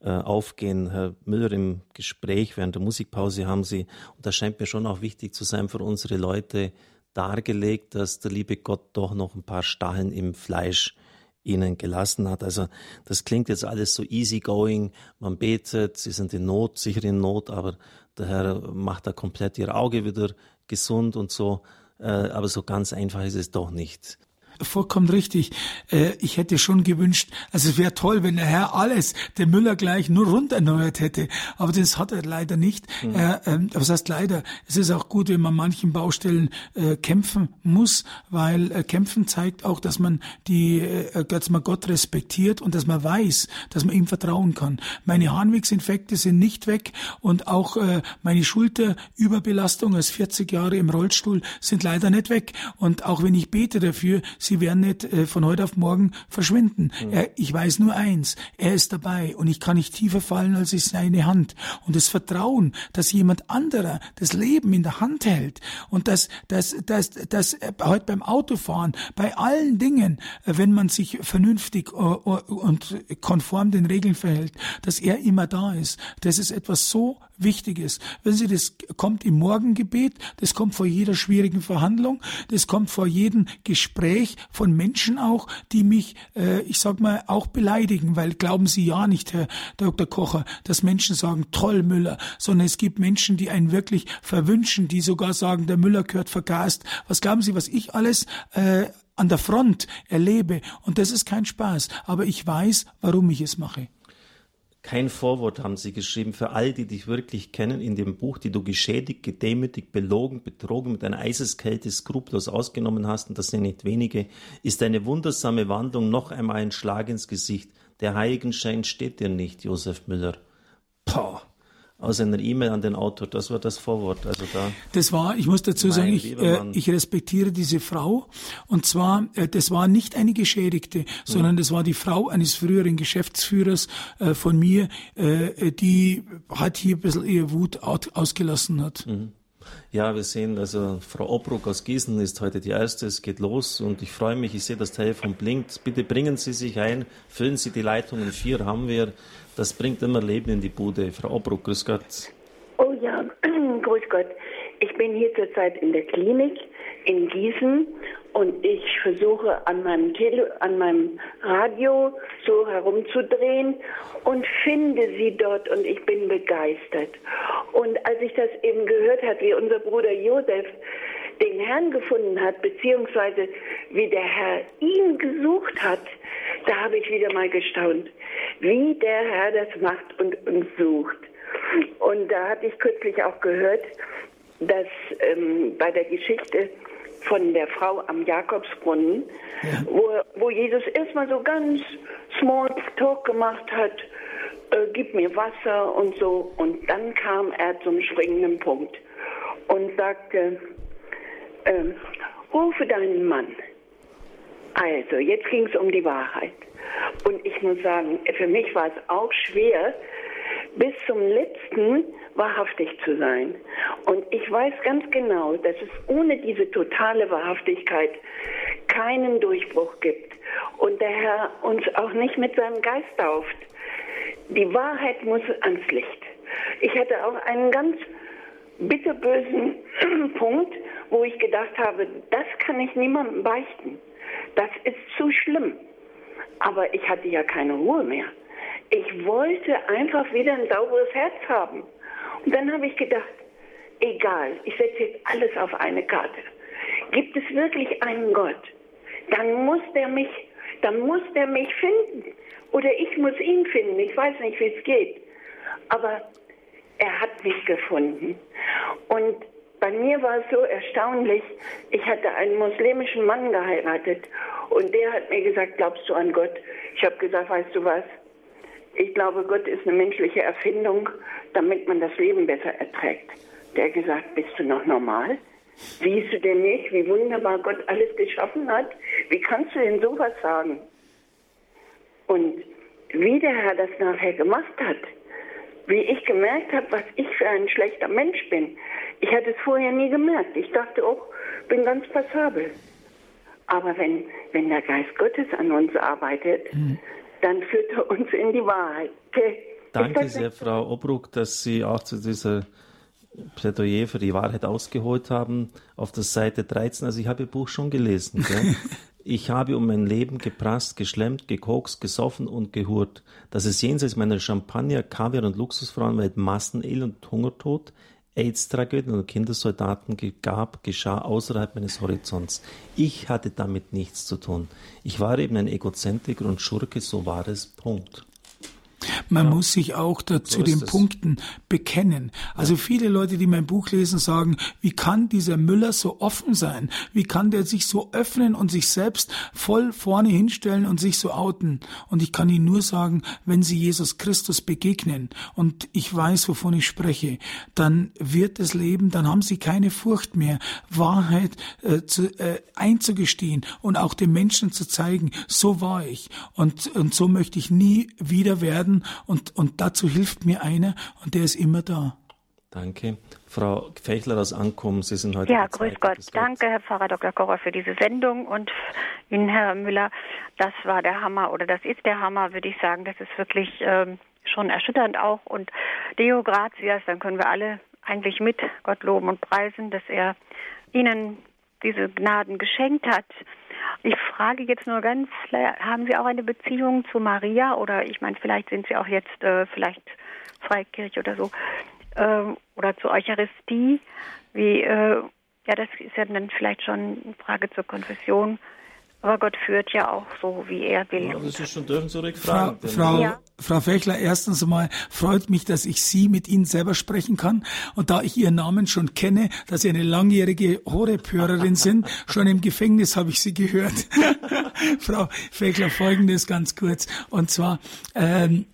aufgehen. Herr Müller, im Gespräch während der Musikpause haben Sie, und das scheint mir schon auch wichtig zu sein für unsere Leute, dargelegt, dass der liebe Gott doch noch ein paar Stacheln im Fleisch ihnen gelassen hat. Also das klingt jetzt alles so easygoing. Man betet, sie sind in Not, sicher in Not, aber der Herr macht da komplett ihr Auge wieder gesund und so. Äh, aber so ganz einfach ist es doch nicht vollkommen richtig. Äh, ich hätte schon gewünscht, also es wäre toll, wenn der Herr alles, der Müller gleich nur rund erneuert hätte. Aber das hat er leider nicht. Mhm. Äh, ähm, was heißt leider? Es ist auch gut, wenn man manchen Baustellen äh, kämpfen muss, weil kämpfen zeigt auch, dass man die, dass man Gott respektiert und dass man weiß, dass man ihm vertrauen kann. Meine Harnwegsinfekte sind nicht weg und auch meine Schulterüberbelastung als 40 Jahre im Rollstuhl sind leider nicht weg. Und auch wenn ich bete dafür, sie werden nicht äh, von heute auf morgen verschwinden. Mhm. Er, ich weiß nur eins, er ist dabei und ich kann nicht tiefer fallen als ist seine Hand. Und das Vertrauen, dass jemand anderer das Leben in der Hand hält und dass, dass, dass, dass äh, heute beim Autofahren, bei allen Dingen, äh, wenn man sich vernünftig äh, und konform den Regeln verhält, dass er immer da ist. Das ist etwas so Wichtiges. Wenn Sie, das kommt im Morgengebet, das kommt vor jeder schwierigen Verhandlung, das kommt vor jedem Gespräch von Menschen auch, die mich, äh, ich sag mal, auch beleidigen, weil glauben Sie ja nicht, Herr Dr. Kocher, dass Menschen sagen, toll Müller, sondern es gibt Menschen, die einen wirklich verwünschen, die sogar sagen, der Müller gehört vergast. Was glauben Sie, was ich alles äh, an der Front erlebe? Und das ist kein Spaß, aber ich weiß, warum ich es mache. Kein Vorwort haben sie geschrieben für all die dich wirklich kennen in dem Buch, die du geschädigt, gedemütigt, belogen, betrogen, mit einer Eiseskälte skruplos ausgenommen hast, und das sind nicht wenige, ist eine wundersame Wandlung noch einmal ein Schlag ins Gesicht. Der Heiligenschein steht dir nicht, Josef Müller. Pah! Aus einer E-Mail an den Autor. Das war das Vorwort. Also da das war, ich muss dazu sagen, ich, äh, ich respektiere diese Frau. Und zwar, äh, das war nicht eine Geschädigte, sondern das war die Frau eines früheren Geschäftsführers äh, von mir, äh, die hat hier ein bisschen ihre Wut ausgelassen hat. Mhm. Ja, wir sehen, also Frau Obruck aus Gießen ist heute die Erste. Es geht los und ich freue mich, ich sehe, das Telefon blinkt. Bitte bringen Sie sich ein, füllen Sie die Leitungen. Vier haben wir. Das bringt immer Leben in die Bude. Frau Obruck, grüß Gott. Oh ja, grüß Gott. Ich bin hier zurzeit in der Klinik in Gießen und ich versuche an meinem, Tele an meinem Radio so herumzudrehen und finde sie dort und ich bin begeistert. Und als ich das eben gehört habe, wie unser Bruder Josef den Herrn gefunden hat, beziehungsweise wie der Herr ihn gesucht hat, da habe ich wieder mal gestaunt, wie der Herr das macht und uns sucht. Und da hatte ich kürzlich auch gehört, dass ähm, bei der Geschichte von der Frau am Jakobsbrunnen, ja. wo, wo Jesus erstmal so ganz small talk gemacht hat, äh, gib mir Wasser und so. Und dann kam er zum springenden Punkt und sagte, äh, rufe deinen Mann. Also, jetzt ging es um die Wahrheit. Und ich muss sagen, für mich war es auch schwer, bis zum letzten wahrhaftig zu sein. Und ich weiß ganz genau, dass es ohne diese totale Wahrhaftigkeit keinen Durchbruch gibt und der Herr uns auch nicht mit seinem Geist tauft. Die Wahrheit muss ans Licht. Ich hatte auch einen ganz bitterbösen Punkt, wo ich gedacht habe, das kann ich niemandem beichten. Das ist zu schlimm. Aber ich hatte ja keine Ruhe mehr. Ich wollte einfach wieder ein sauberes Herz haben. Und dann habe ich gedacht, egal, ich setze jetzt alles auf eine Karte. Gibt es wirklich einen Gott? Dann muss der mich, dann muss der mich finden. Oder ich muss ihn finden. Ich weiß nicht, wie es geht. Aber er hat mich gefunden. Und bei mir war es so erstaunlich, ich hatte einen muslimischen Mann geheiratet und der hat mir gesagt, glaubst du an Gott? Ich habe gesagt, weißt du was? Ich glaube, Gott ist eine menschliche Erfindung, damit man das Leben besser erträgt. Der gesagt, bist du noch normal? Siehst du denn nicht, wie wunderbar Gott alles geschaffen hat? Wie kannst du denn sowas sagen? Und wie der Herr das nachher gemacht hat, wie ich gemerkt habe, was ich für ein schlechter Mensch bin. Ich hatte es vorher nie gemerkt. Ich dachte auch, bin ganz passabel. Aber wenn, wenn der Geist Gottes an uns arbeitet, mhm dann führt er uns in die Wahrheit. Okay. Danke sehr, Frau Obruck, dass Sie auch zu dieser Plädoyer für die Wahrheit ausgeholt haben. Auf der Seite 13, also ich habe Ihr Buch schon gelesen. ich habe um mein Leben geprasst, geschlemmt, gekokst, gesoffen und gehurt. Dass es jenseits meiner Champagner, Kaviar und Luxusfrauenwelt Massenelend und Hungertod, AIDS-Tragödien und Kindersoldaten gab, geschah außerhalb meines Horizonts. Ich hatte damit nichts zu tun. Ich war eben ein Egozentriker und Schurke, so war es. Punkt. Man ja. muss sich auch dazu so den es. Punkten bekennen. Also ja. viele Leute, die mein Buch lesen, sagen, wie kann dieser Müller so offen sein? Wie kann der sich so öffnen und sich selbst voll vorne hinstellen und sich so outen? Und ich kann Ihnen nur sagen, wenn Sie Jesus Christus begegnen und ich weiß, wovon ich spreche, dann wird das Leben, dann haben Sie keine Furcht mehr, Wahrheit äh, zu, äh, einzugestehen und auch den Menschen zu zeigen, so war ich und, und so möchte ich nie wieder werden und, und dazu hilft mir einer und der ist immer da. Danke. Frau Fechler aus Ankommen, Sie sind heute. Ja, grüß Gott. Danke, Herr Pfarrer Dr. Korrer, für diese Sendung und Ihnen, Herr Müller. Das war der Hammer oder das ist der Hammer, würde ich sagen. Das ist wirklich ähm, schon erschütternd auch. Und Deo Gratias, dann können wir alle eigentlich mit Gott loben und preisen, dass er Ihnen diese Gnaden geschenkt hat. Ich frage jetzt nur ganz, haben Sie auch eine Beziehung zu Maria oder ich meine, vielleicht sind Sie auch jetzt äh, vielleicht Freikirche oder so äh, oder zur Eucharistie? Wie, äh, ja, das ist ja dann vielleicht schon eine Frage zur Konfession. Aber Gott führt ja auch so, wie er will. Ja, das ist schon dürfen zurückfragen. Frau, Frau, ja. Frau Fechler, erstens einmal freut mich, dass ich Sie mit Ihnen selber sprechen kann. Und da ich Ihren Namen schon kenne, dass Sie eine langjährige Horeb-Hörerin sind, schon im Gefängnis habe ich Sie gehört. Frau Fechler, folgendes ganz kurz. Und zwar, ähm,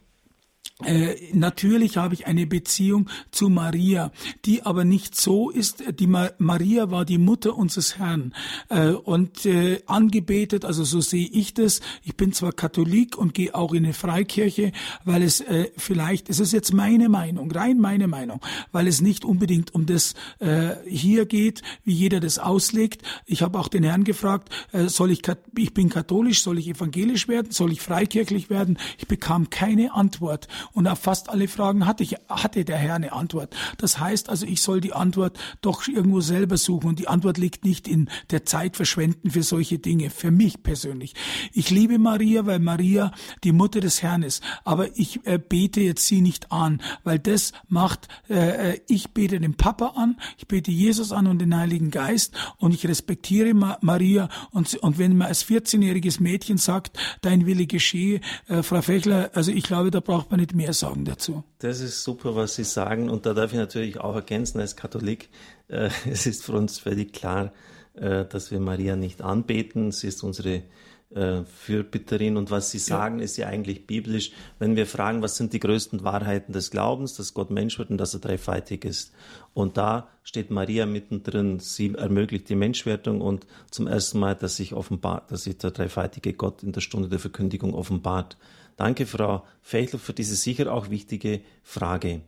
äh, natürlich habe ich eine Beziehung zu Maria, die aber nicht so ist. Die Ma Maria war die Mutter unseres Herrn äh, und äh, angebetet, also so sehe ich das. Ich bin zwar Katholik und gehe auch in eine Freikirche, weil es äh, vielleicht, es ist jetzt meine Meinung, rein meine Meinung, weil es nicht unbedingt um das äh, hier geht, wie jeder das auslegt. Ich habe auch den Herrn gefragt, äh, soll ich, ich bin katholisch, soll ich evangelisch werden, soll ich freikirchlich werden? Ich bekam keine Antwort. Und auf fast alle Fragen hatte, ich, hatte der Herr eine Antwort. Das heißt also, ich soll die Antwort doch irgendwo selber suchen. Und die Antwort liegt nicht in der Zeit verschwenden für solche Dinge, für mich persönlich. Ich liebe Maria, weil Maria die Mutter des Herrn ist. Aber ich äh, bete jetzt sie nicht an, weil das macht, äh, äh ich bete den Papa an, ich bete Jesus an und den Heiligen Geist und ich respektiere Ma Maria. Und, und wenn man als 14-jähriges Mädchen sagt, dein Wille geschehe, äh, Frau Fechler, also ich glaube, da braucht man nicht mehr sagen dazu. Das ist super, was Sie sagen. Und da darf ich natürlich auch ergänzen als Katholik, äh, es ist für uns völlig klar, äh, dass wir Maria nicht anbeten. Sie ist unsere äh, Fürbitterin. Und was Sie sagen, ja. ist ja eigentlich biblisch. Wenn wir fragen, was sind die größten Wahrheiten des Glaubens, dass Gott Mensch wird und dass er dreifaltig ist. Und da steht Maria mittendrin. Sie ermöglicht die Menschwerdung und zum ersten Mal, dass sich offenbart, dass sich der dreifaltige Gott in der Stunde der Verkündigung offenbart. Danke, Frau Fechler, für diese sicher auch wichtige Frage.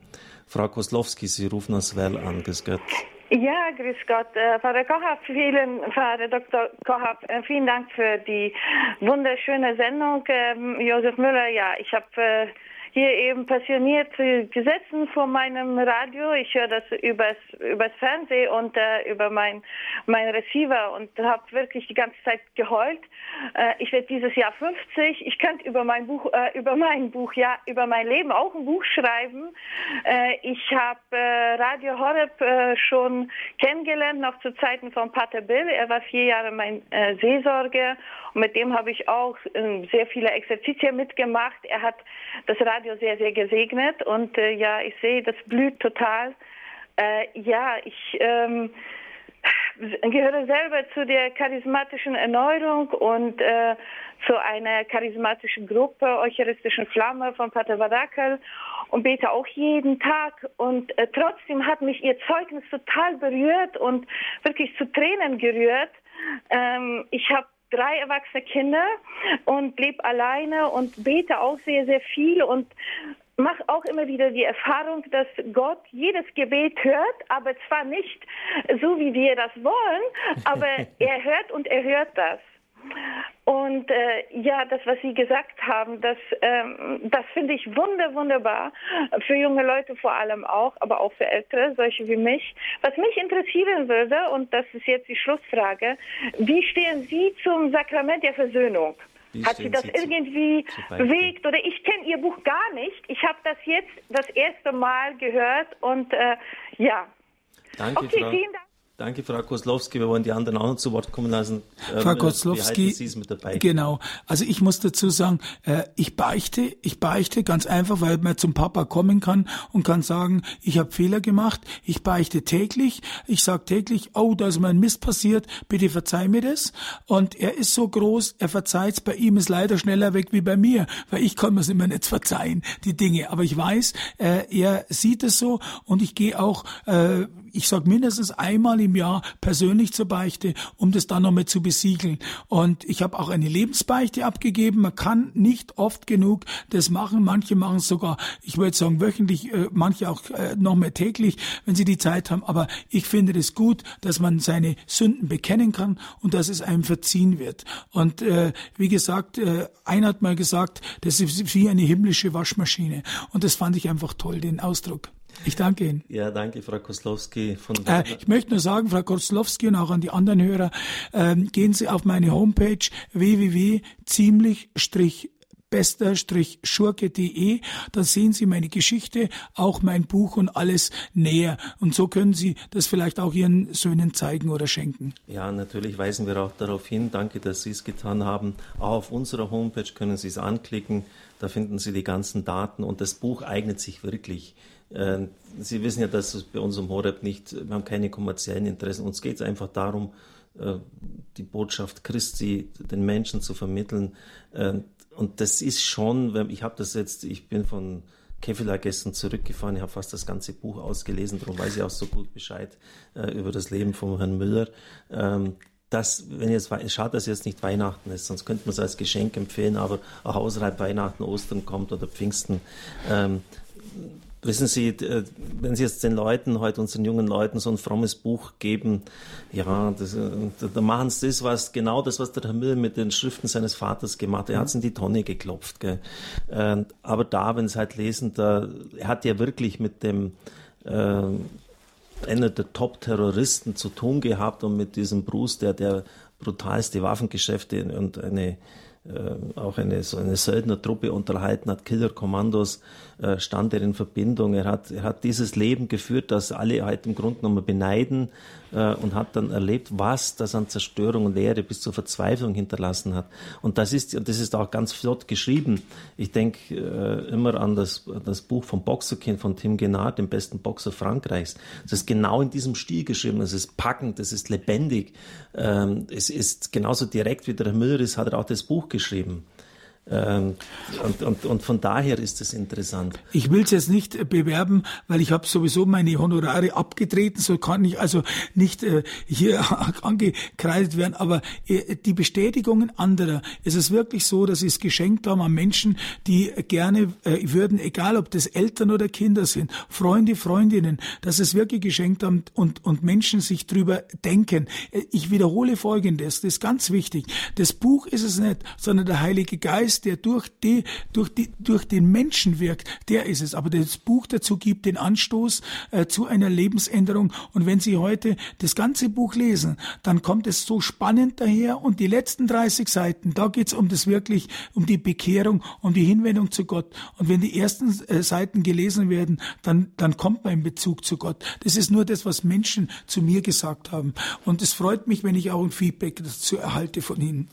Frau Koslowski, Sie rufen aus Well an. Grüß Gott. Ja, grüß Gott. Äh, Pfarrer Kochab, vielen, Pfarrer Dr. Kochab, äh, vielen Dank für die wunderschöne Sendung. Ähm, Josef Müller, ja, ich habe äh, hier eben passioniert gesessen vor meinem Radio. Ich höre das übers, übers Fernsehen und äh, über mein, mein Receiver und habe wirklich die ganze Zeit geheult. Äh, ich werde dieses Jahr 50. Ich könnte über mein Buch, äh, über mein Buch, ja, über mein Leben auch ein Buch schreiben. Äh, ich habe äh, Radio Horeb äh, schon kennengelernt, noch zu Zeiten von Pater Bill. Er war vier Jahre mein Seelsorger und mit dem habe ich auch äh, sehr viele Exerzitien mitgemacht. Er hat das Radio sehr, sehr gesegnet und äh, ja, ich sehe, das blüht total. Äh, ja, ich ähm, gehöre selber zu der charismatischen Erneuerung und äh, zu einer charismatischen Gruppe, Eucharistischen Flamme von Pater Wadakel und bete auch jeden Tag. Und äh, trotzdem hat mich ihr Zeugnis total berührt und wirklich zu Tränen gerührt. Ähm, ich habe drei erwachsene Kinder und lebe alleine und bete auch sehr, sehr viel und mache auch immer wieder die Erfahrung, dass Gott jedes Gebet hört, aber zwar nicht so, wie wir das wollen, aber er hört und er hört das. Und äh, ja, das, was Sie gesagt haben, das, ähm, das finde ich wunder, wunderbar. Für junge Leute vor allem auch, aber auch für Ältere, solche wie mich. Was mich interessieren würde, und das ist jetzt die Schlussfrage, wie stehen Sie zum Sakrament der Versöhnung? Wie Hat Sie das Sie irgendwie bewegt? Oder ich kenne Ihr Buch gar nicht. Ich habe das jetzt das erste Mal gehört und äh, ja. Danke, okay, Frau. vielen Dank. Danke, Frau Koslowski. Wir wollen die anderen auch noch zu Wort kommen lassen. Ähm, Frau Koslowski, genau. Also ich muss dazu sagen, äh, ich beichte, ich beichte ganz einfach, weil man zum Papa kommen kann und kann sagen, ich habe Fehler gemacht. Ich beichte täglich. Ich sage täglich, oh, da ist mir ein Mist passiert. Bitte verzeih mir das. Und er ist so groß, er verzeiht's. Bei ihm ist leider schneller weg wie bei mir, weil ich kann mir immer nicht verzeihen, die Dinge. Aber ich weiß, äh, er sieht es so und ich gehe auch äh, ich sage mindestens einmal im Jahr persönlich zur Beichte, um das dann nochmal zu besiegeln. Und ich habe auch eine Lebensbeichte abgegeben. Man kann nicht oft genug das machen. Manche machen es sogar, ich würde sagen wöchentlich, äh, manche auch äh, noch mehr täglich, wenn sie die Zeit haben. Aber ich finde es das gut, dass man seine Sünden bekennen kann und dass es einem verziehen wird. Und äh, wie gesagt, äh, einer hat mal gesagt, das ist wie eine himmlische Waschmaschine. Und das fand ich einfach toll, den Ausdruck. Ich danke Ihnen. Ja, danke, Frau Koslowski. Von äh, ich möchte nur sagen, Frau Koslowski und auch an die anderen Hörer, äh, gehen Sie auf meine Homepage www.ziemlich- bester-schurke.de. Da sehen Sie meine Geschichte, auch mein Buch und alles näher. Und so können Sie das vielleicht auch Ihren Söhnen zeigen oder schenken. Ja, natürlich weisen wir auch darauf hin. Danke, dass Sie es getan haben. Auch auf unserer Homepage können Sie es anklicken. Da finden Sie die ganzen Daten und das Buch eignet sich wirklich Sie wissen ja, dass es bei uns um Horeb nicht, wir haben keine kommerziellen Interessen. Uns geht es einfach darum, äh, die Botschaft Christi den Menschen zu vermitteln. Äh, und das ist schon, ich habe das jetzt, ich bin von Kevlar gestern zurückgefahren. Ich habe fast das ganze Buch ausgelesen, darum weiß ich auch so gut Bescheid äh, über das Leben von Herrn Müller. Ähm, das, wenn jetzt, schade, dass jetzt nicht Weihnachten ist, sonst könnte man es als Geschenk empfehlen, aber auch außerhalb Weihnachten, Ostern kommt oder Pfingsten. Wissen Sie, äh, wenn Sie jetzt den Leuten, heute unseren jungen Leuten so ein frommes Buch geben, ja, das, äh, da machen sie das, was, genau das, was der Herr Müller mit den Schriften seines Vaters gemacht hat. Er hat es in die Tonne geklopft, gell. Aber da, wenn Sie halt lesen, da, er hat ja wirklich mit dem, äh, einer der Top-Terroristen zu tun gehabt und mit diesem Bruce, der der brutalste Waffengeschäfte und eine, äh, auch eine, so eine Söldnertruppe unterhalten hat, Killer-Kommandos, äh, stand er in Verbindung. Er hat, er hat dieses Leben geführt, das alle halt im Grunde genommen beneiden äh, und hat dann erlebt, was das an Zerstörung und Leere bis zur Verzweiflung hinterlassen hat. Und das ist, und das ist auch ganz flott geschrieben. Ich denke äh, immer an das, das Buch vom Boxerkind von Tim Genard, dem besten Boxer Frankreichs. Das ist genau in diesem Stil geschrieben. Es ist packend, es ist lebendig. Ähm, es ist genauso direkt wie der Herr Müller ist, hat er auch das Buch geschrieben. Ähm, und, und, und, von daher ist es interessant. Ich will es jetzt nicht bewerben, weil ich habe sowieso meine Honorare abgetreten, so kann ich also nicht äh, hier angekreidet werden. Aber äh, die Bestätigungen anderer, es ist wirklich so, dass sie es geschenkt haben an Menschen, die gerne äh, würden, egal ob das Eltern oder Kinder sind, Freunde, Freundinnen, dass es wirklich geschenkt haben und, und Menschen sich drüber denken. Äh, ich wiederhole Folgendes, das ist ganz wichtig. Das Buch ist es nicht, sondern der Heilige Geist Geist, der durch, die, durch, die, durch den Menschen wirkt, der ist es. Aber das Buch dazu gibt den Anstoß äh, zu einer Lebensänderung. Und wenn Sie heute das ganze Buch lesen, dann kommt es so spannend daher. Und die letzten 30 Seiten, da geht es um das wirklich, um die Bekehrung, um die Hinwendung zu Gott. Und wenn die ersten äh, Seiten gelesen werden, dann, dann kommt man in Bezug zu Gott. Das ist nur das, was Menschen zu mir gesagt haben. Und es freut mich, wenn ich auch ein Feedback dazu erhalte von Ihnen.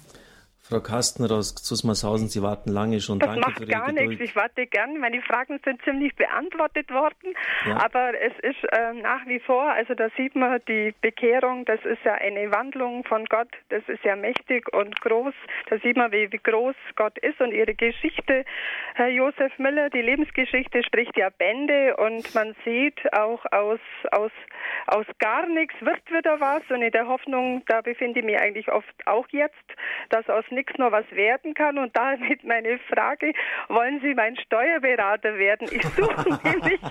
Frau Kastner aus Zusmarshausen, Sie warten lange schon. Das Danke macht für Ihre gar Geduld. nichts. Ich warte gern. Meine Fragen sind ziemlich beantwortet worden. Ja. Aber es ist äh, nach wie vor, also da sieht man die Bekehrung, das ist ja eine Wandlung von Gott. Das ist ja mächtig und groß. Da sieht man, wie, wie groß Gott ist und Ihre Geschichte, Herr Josef Müller, die Lebensgeschichte spricht ja Bände und man sieht auch aus, aus, aus gar nichts wird wieder was. Und in der Hoffnung, da befinde ich mich eigentlich oft auch jetzt, dass aus nichts noch was werden kann. Und damit meine Frage, wollen Sie mein Steuerberater werden? Ich suche nämlich.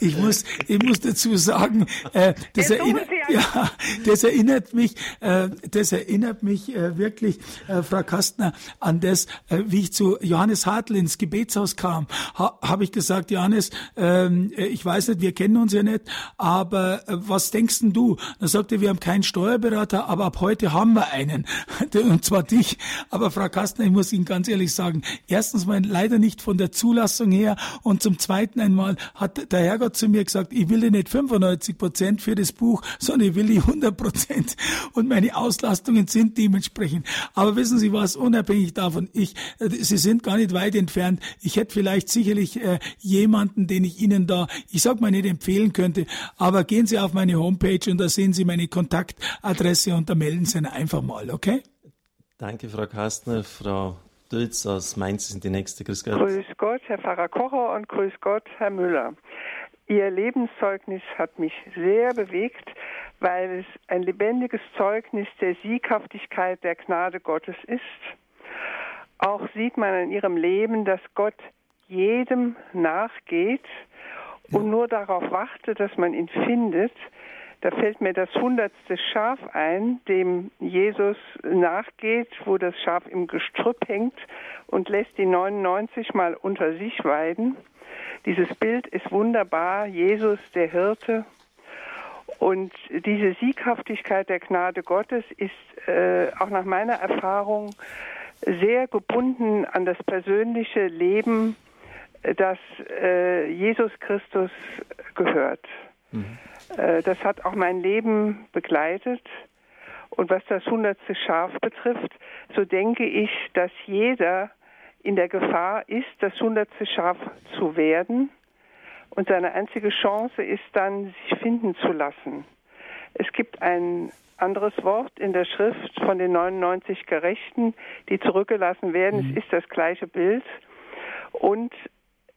Ich muss, ich muss dazu sagen, äh, das, erinnert, ja, das erinnert mich, äh, das erinnert mich äh, wirklich, äh, Frau Kastner, an das, äh, wie ich zu Johannes Hartl ins Gebetshaus kam, ha, habe ich gesagt, Johannes, ähm, äh, ich weiß nicht, wir kennen uns ja nicht, aber äh, was denkst denn du? Dann sagte er, wir haben keinen Steuerberater, aber ab heute haben wir einen. Und zwar dich. Aber Frau Kastner, ich muss Ihnen ganz ehrlich sagen, erstens mal leider nicht von der Zulassung her und zum zweiten einmal hat der Herrgott zu mir gesagt, ich will nicht 95 Prozent für das Buch, sondern ich will die 100 Prozent und meine Auslastungen sind dementsprechend. Aber wissen Sie was, unabhängig davon, ich, äh, Sie sind gar nicht weit entfernt. Ich hätte vielleicht sicherlich äh, jemanden, den ich Ihnen da, ich sag mal nicht empfehlen könnte, aber gehen Sie auf meine Homepage und da sehen Sie meine Kontaktadresse und da melden Sie einfach mal, okay? Danke, Frau Kastner. Frau Dülz aus Mainz sind die nächste. Grüß Gott. Grüß Gott, Herr Pfarrer Kocher und grüß Gott, Herr Müller. Ihr Lebenszeugnis hat mich sehr bewegt, weil es ein lebendiges Zeugnis der Sieghaftigkeit der Gnade Gottes ist. Auch sieht man in ihrem Leben, dass Gott jedem nachgeht und nur darauf wartet, dass man ihn findet. Da fällt mir das hundertste Schaf ein, dem Jesus nachgeht, wo das Schaf im Gestrüpp hängt und lässt die 99 mal unter sich weiden. Dieses Bild ist wunderbar. Jesus, der Hirte. Und diese Sieghaftigkeit der Gnade Gottes ist äh, auch nach meiner Erfahrung sehr gebunden an das persönliche Leben, das äh, Jesus Christus gehört. Mhm. Äh, das hat auch mein Leben begleitet. Und was das hundertste Schaf betrifft, so denke ich, dass jeder in der Gefahr ist, das hundertste Schaf zu werden. Und seine einzige Chance ist dann, sich finden zu lassen. Es gibt ein anderes Wort in der Schrift von den 99 Gerechten, die zurückgelassen werden. Mhm. Es ist das gleiche Bild. Und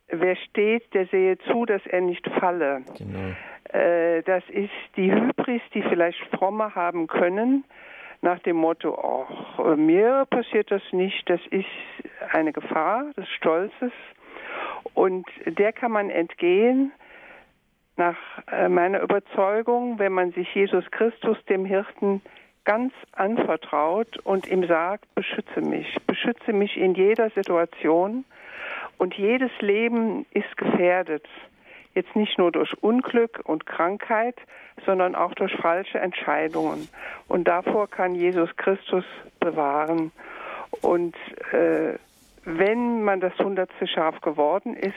wer steht, der sehe zu, dass er nicht falle. Genau. Äh, das ist die Hybris, die vielleicht Fromme haben können, nach dem Motto, ach, mir passiert das nicht, das ist eine Gefahr des Stolzes. Und der kann man entgehen, nach äh, meiner Überzeugung, wenn man sich Jesus Christus, dem Hirten, ganz anvertraut und ihm sagt, beschütze mich, beschütze mich in jeder Situation. Und jedes Leben ist gefährdet. Jetzt nicht nur durch Unglück und Krankheit, sondern auch durch falsche Entscheidungen. Und davor kann Jesus Christus bewahren. Und äh, wenn man das hundertste Schaf geworden ist,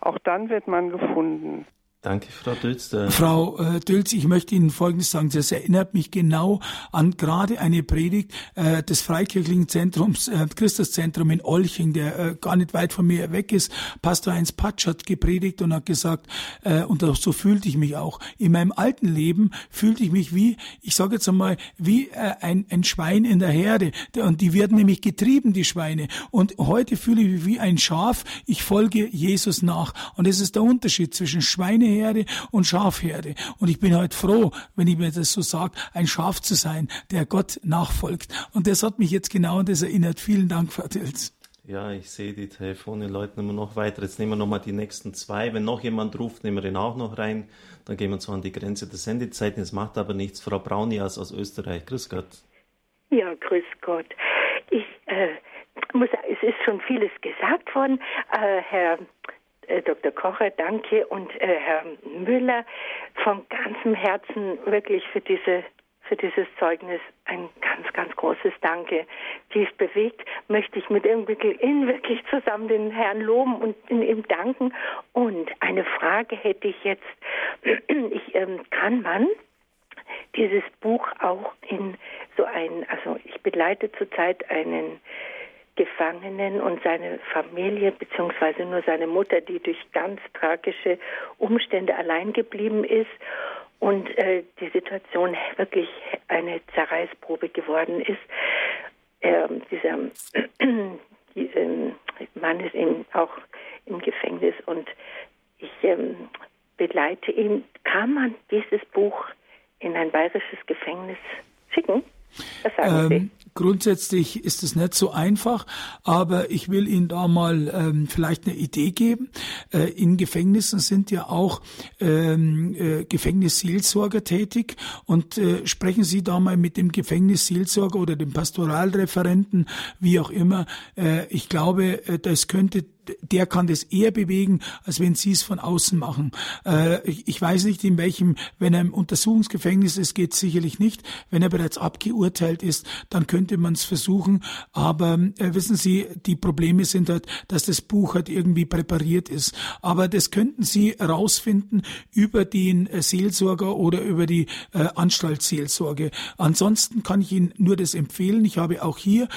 auch dann wird man gefunden. Danke, Frau Dülz. Frau äh, Dülz, ich möchte Ihnen Folgendes sagen. Das erinnert mich genau an gerade eine Predigt äh, des Freikirchlichen Zentrums, äh, Christuszentrum in Olching, der äh, gar nicht weit von mir weg ist. Pastor Heinz Patsch hat gepredigt und hat gesagt, äh, und so fühlte ich mich auch. In meinem alten Leben fühlte ich mich wie, ich sage jetzt einmal, wie äh, ein, ein Schwein in der Herde. Und die werden nämlich getrieben, die Schweine. Und heute fühle ich mich wie ein Schaf. Ich folge Jesus nach. Und das ist der Unterschied zwischen Schweine Schweineherde und Schafherde. Und ich bin heute froh, wenn ich mir das so sage, ein Schaf zu sein, der Gott nachfolgt. Und das hat mich jetzt genau an das erinnert. Vielen Dank, Frau Tilz. Ja, ich sehe die Telefone, läuten immer noch weiter. Jetzt nehmen wir noch mal die nächsten zwei. Wenn noch jemand ruft, nehmen wir ihn auch noch rein. Dann gehen wir zwar an die Grenze der Sendezeiten. Es macht aber nichts. Frau Braunias aus Österreich. Grüß Gott. Ja, grüß Gott. Ich äh, muss, es ist schon vieles gesagt worden. Äh, Herr Dr. Kocher, danke und äh, Herr Müller von ganzem Herzen wirklich für diese für dieses Zeugnis ein ganz, ganz großes Danke. Dies bewegt, möchte ich mit Ihnen wirklich zusammen den Herrn loben und ihm danken. Und eine Frage hätte ich jetzt. Ich, ähm, kann man dieses Buch auch in so ein, also ich begleite zurzeit einen Gefangenen und seine Familie beziehungsweise nur seine Mutter, die durch ganz tragische Umstände allein geblieben ist und äh, die Situation wirklich eine Zerreißprobe geworden ist. Ähm, dieser die, ähm, Mann ist eben auch im Gefängnis und ich ähm, begleite ihn. Kann man dieses Buch in ein bayerisches Gefängnis schicken? Ähm, grundsätzlich ist es nicht so einfach, aber ich will Ihnen da mal ähm, vielleicht eine Idee geben. Äh, in Gefängnissen sind ja auch ähm, äh, Gefängnisseelsorger tätig und äh, sprechen Sie da mal mit dem Gefängnisseelsorger oder dem Pastoralreferenten, wie auch immer. Äh, ich glaube, äh, das könnte der kann das eher bewegen, als wenn sie es von außen machen. Äh, ich, weiß nicht, in welchem, wenn er im Untersuchungsgefängnis ist, geht sicherlich nicht. Wenn er bereits abgeurteilt ist, dann könnte man es versuchen. Aber äh, wissen Sie, die Probleme sind halt, dass das Buch halt irgendwie präpariert ist. Aber das könnten Sie rausfinden über den äh, Seelsorger oder über die Anstaltsseelsorge. Ansonsten kann ich Ihnen nur das empfehlen. Ich habe auch hier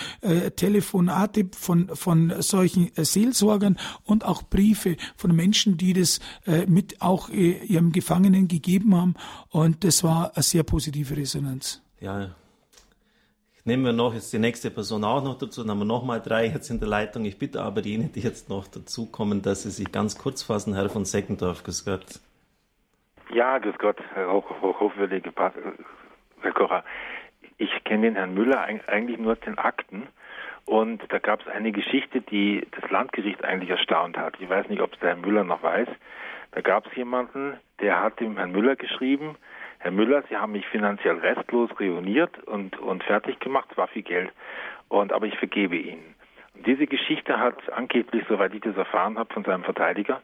Telefonate von, von solchen äh, Seelsorgern Seelsorgern und auch Briefe von Menschen, die das äh, mit auch äh, ihrem Gefangenen gegeben haben. Und das war eine sehr positive Resonanz. Ja, Nehmen wir noch jetzt die nächste Person auch noch dazu, dann haben wir nochmal drei jetzt in der Leitung. Ich bitte aber jene, die jetzt noch dazukommen, dass sie sich ganz kurz fassen. Herr von Seckendorf, grüß Gott. Ja, grüß Gott, Herr Hoch, Hoch, hochwürdige Herr Kocher. Ich kenne den Herrn Müller eigentlich nur aus den Akten und da gab es eine Geschichte, die das Landgericht eigentlich erstaunt hat. Ich weiß nicht, ob es der Herr Müller noch weiß. Da gab es jemanden, der hat dem Herrn Müller geschrieben, Herr Müller, Sie haben mich finanziell restlos reuniert und, und fertig gemacht, es war viel Geld, und, aber ich vergebe Ihnen. Und diese Geschichte hat angeblich, soweit ich das erfahren habe von seinem Verteidiger,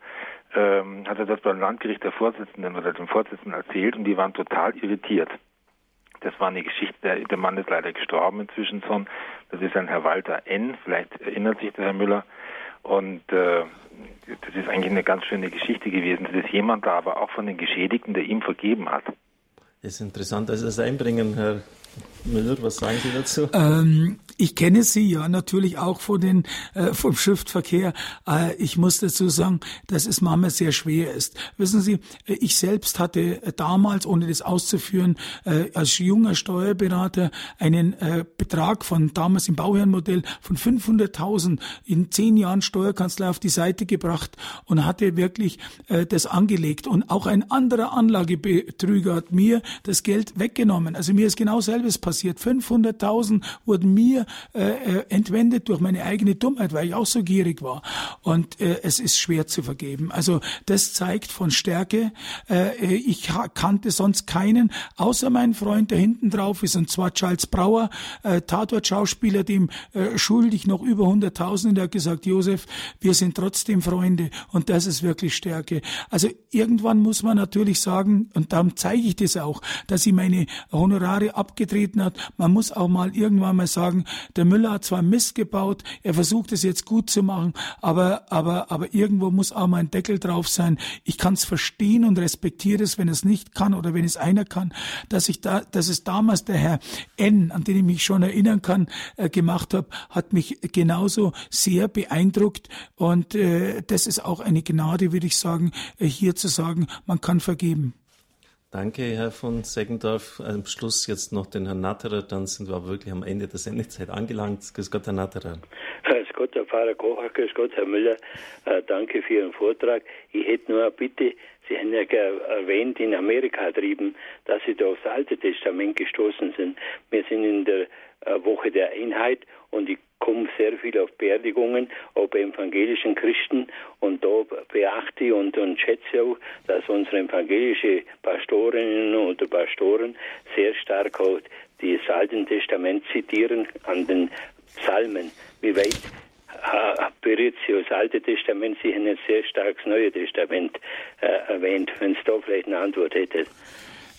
ähm, hat er das beim Landgericht der Vorsitzenden oder dem Vorsitzenden erzählt und die waren total irritiert. Das war eine Geschichte, der, der Mann ist leider gestorben inzwischen schon. Das ist ein Herr Walter N., vielleicht erinnert sich der Herr Müller. Und äh, das ist eigentlich eine ganz schöne Geschichte gewesen. Das ist jemand da, aber auch von den Geschädigten, der ihm vergeben hat. Das ist interessant, dass Sie das einbringen, Herr Müller, was sagen Sie dazu? Ähm, ich kenne sie ja natürlich auch von den, äh, vom Schriftverkehr. Äh, ich muss dazu sagen, dass es manchmal sehr schwer ist. Wissen Sie, äh, ich selbst hatte damals, ohne das auszuführen, äh, als junger Steuerberater einen äh, Betrag von damals im Bauherrenmodell von 500.000 in zehn Jahren Steuerkanzlei auf die Seite gebracht und hatte wirklich äh, das angelegt. Und auch ein anderer Anlagebetrüger hat mir das Geld weggenommen. Also mir ist genau selbes passiert. 500.000 wurden mir äh, äh, entwendet durch meine eigene Dummheit, weil ich auch so gierig war. Und äh, es ist schwer zu vergeben. Also das zeigt von Stärke. Äh, ich kannte sonst keinen, außer meinen Freund, der hinten drauf ist, und zwar Charles Brauer, äh, Tatort-Schauspieler, dem äh, schuldig noch über 100.000. Der hat gesagt, Josef, wir sind trotzdem Freunde und das ist wirklich Stärke. Also irgendwann muss man natürlich sagen, und darum zeige ich das auch, dass sie meine Honorare abgetreten hat. Man muss auch mal irgendwann mal sagen, der Müller hat zwar Mist gebaut, er versucht es jetzt gut zu machen, aber, aber, aber irgendwo muss auch mal ein Deckel drauf sein. Ich kann es verstehen und respektiere es, wenn es nicht kann oder wenn es einer kann, dass ich da, dass es damals der Herr N, an den ich mich schon erinnern kann, äh, gemacht habe, hat mich genauso sehr beeindruckt und äh, das ist auch eine Gnade, würde ich sagen, äh, hier zu sagen, man kann vergeben. Danke, Herr von Seggendorf. Am Schluss jetzt noch den Herrn Natterer, dann sind wir wirklich am Ende der Sendezeit angelangt. Grüß Gott, Herr Natterer. Grüß Gott, Herr Pfarrer Kocher, grüß Gott, Herr Müller. Äh, danke für Ihren Vortrag. Ich hätte nur eine Bitte. Sie haben ja erwähnt, in Amerika drüben, dass Sie da aufs Alte Testament gestoßen sind. Wir sind in der Woche der Einheit und ich komme sehr viel auf Beerdigungen, auch bei evangelischen Christen. Und da beachte ich und, und schätze auch, dass unsere evangelische Pastorinnen oder Pastoren sehr stark auch das Alte Testament zitieren an den Psalmen. Wie weit berührt sie das Alte Testament? Sie haben jetzt sehr stark das Neue Testament äh, erwähnt. Wenn es da vielleicht eine Antwort hätte.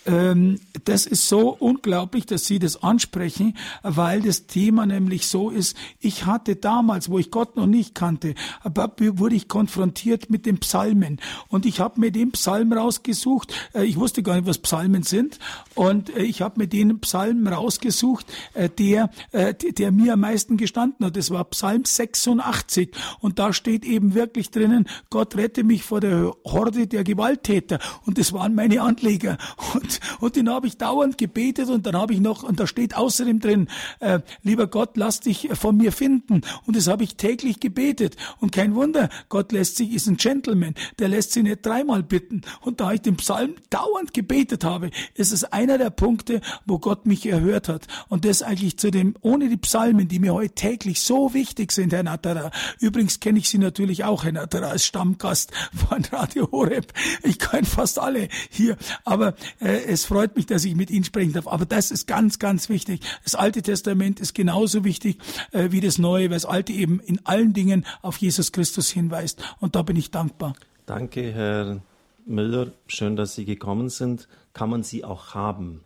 Ähm, das ist so unglaublich, dass Sie das ansprechen, weil das Thema nämlich so ist, ich hatte damals, wo ich Gott noch nicht kannte, wurde ich konfrontiert mit den Psalmen. Und ich habe mir den Psalm rausgesucht, äh, ich wusste gar nicht, was Psalmen sind. Und äh, ich habe mir den Psalm rausgesucht, äh, der, der mir am meisten gestanden hat, das war Psalm 86 und da steht eben wirklich drinnen, Gott rette mich vor der Horde der Gewalttäter. Und das waren meine Anleger. Und und, den habe ich dauernd gebetet und dann habe ich noch, und da steht außerdem drin, äh, lieber Gott, lass dich von mir finden. Und das habe ich täglich gebetet. Und kein Wunder, Gott lässt sich, ist ein Gentleman, der lässt sich nicht dreimal bitten. Und da ich den Psalm dauernd gebetet habe, ist es einer der Punkte, wo Gott mich erhört hat. Und das eigentlich zu dem, ohne die Psalmen, die mir heute täglich so wichtig sind, Herr Natterer. Übrigens kenne ich Sie natürlich auch, Herr Natterer, als Stammgast von Radio Horeb. Ich kenne fast alle hier. Aber äh, es freut mich, dass ich mit Ihnen sprechen darf. Aber das ist ganz, ganz wichtig. Das Alte Testament ist genauso wichtig äh, wie das Neue, weil das Alte eben in allen Dingen auf Jesus Christus hinweist. Und da bin ich dankbar. Danke, Herr Müller. Schön, dass Sie gekommen sind. Kann man Sie auch haben?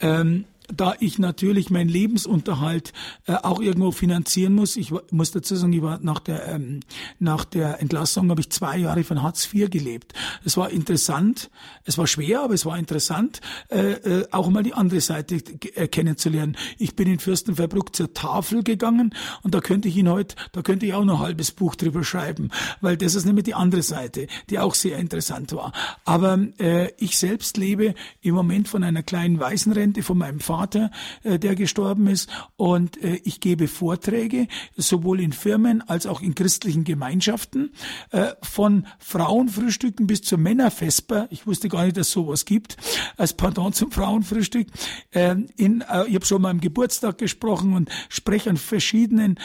Ähm, da ich natürlich meinen Lebensunterhalt äh, auch irgendwo finanzieren muss. Ich muss dazu sagen, ich war nach der ähm, nach der Entlassung habe ich zwei Jahre von Hartz IV gelebt. Es war interessant, es war schwer, aber es war interessant, äh, äh, auch mal die andere Seite äh, kennenzulernen. Ich bin in Fürstenfeldbruck zur Tafel gegangen und da könnte ich Ihnen heute, da könnte ich auch noch ein halbes Buch drüber schreiben, weil das ist nämlich die andere Seite, die auch sehr interessant war. Aber äh, ich selbst lebe im Moment von einer kleinen Waisenrente von meinem Vater Vater, äh, der gestorben ist. Und äh, ich gebe Vorträge, sowohl in Firmen als auch in christlichen Gemeinschaften, äh, von Frauenfrühstücken bis zur Männervesper. Ich wusste gar nicht, dass sowas gibt, als Pardon zum Frauenfrühstück. Ähm, in, ich habe schon mal am Geburtstag gesprochen und spreche an verschiedenen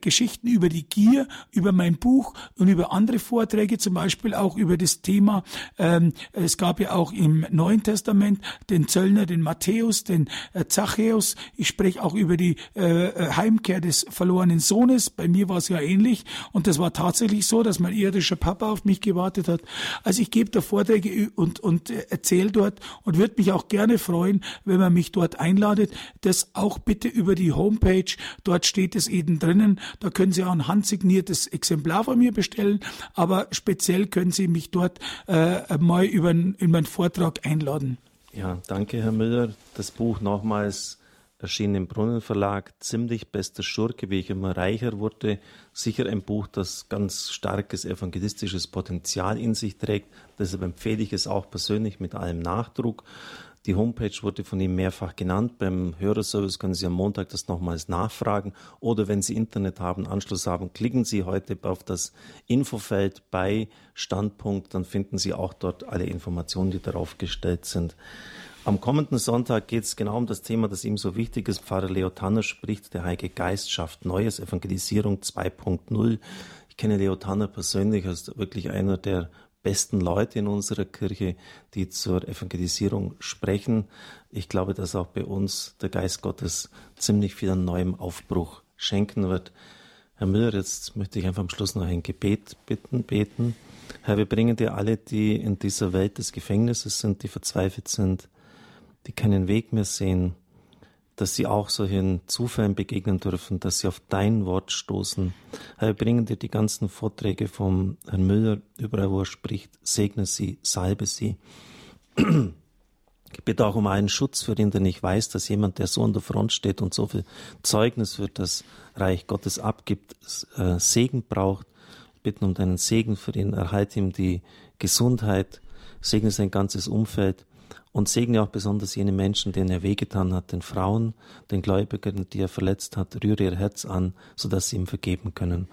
Geschichten über die Gier, über mein Buch und über andere Vorträge, zum Beispiel auch über das Thema, ähm, es gab ja auch im Neuen Testament den Zöllner, den Matthäus, den äh, Zachäus. Ich spreche auch über die äh, äh, Heimkehr des verlorenen Sohnes. Bei mir war es ja ähnlich. Und das war tatsächlich so, dass mein irdischer Papa auf mich gewartet hat. Also ich gebe da Vorträge und, und erzähle dort und würde mich auch gerne freuen, wenn man mich dort einladet. Das auch bitte über die Homepage. Dort steht es eben drinnen. Da können Sie auch ein handsigniertes Exemplar von mir bestellen. Aber speziell können Sie mich dort äh, mal über in meinen Vortrag einladen. Ja, danke, Herr Müller. Das Buch nochmals erschien im Brunnenverlag, ziemlich bester Schurke, wie ich immer reicher wurde. Sicher ein Buch, das ganz starkes evangelistisches Potenzial in sich trägt. Deshalb empfehle ich es auch persönlich mit allem Nachdruck. Die Homepage wurde von ihm mehrfach genannt. Beim Hörerservice können Sie am Montag das nochmals nachfragen. Oder wenn Sie Internet haben, Anschluss haben, klicken Sie heute auf das Infofeld bei Standpunkt. Dann finden Sie auch dort alle Informationen, die darauf gestellt sind. Am kommenden Sonntag geht es genau um das Thema, das ihm so wichtig ist. Pfarrer Leo Tanner spricht, der Heilige Geist schafft Neues, Evangelisierung 2.0. Ich kenne Leo Tanner persönlich als wirklich einer der besten Leute in unserer Kirche, die zur Evangelisierung sprechen. Ich glaube, dass auch bei uns der Geist Gottes ziemlich viel an neuem Aufbruch schenken wird. Herr Müller, jetzt möchte ich einfach am Schluss noch ein Gebet bitten, beten. Herr, wir bringen dir alle, die in dieser Welt des Gefängnisses sind, die verzweifelt sind, die keinen Weg mehr sehen, dass sie auch solchen Zufällen begegnen dürfen, dass sie auf dein Wort stoßen. Herr, bringen dir die ganzen Vorträge vom Herrn Müller, überall wo er spricht, segne sie, salbe sie. Ich bitte auch um einen Schutz für ihn, denn ich weiß, dass jemand, der so an der Front steht und so viel Zeugnis für das Reich Gottes abgibt, äh, Segen braucht. Ich bitte um deinen Segen für ihn, erhalte ihm die Gesundheit, segne sein ganzes Umfeld und segne auch besonders jene Menschen, denen er wehgetan hat, den Frauen, den Gläubigen, die er verletzt hat, rühre ihr Herz an, sodass sie ihm vergeben können.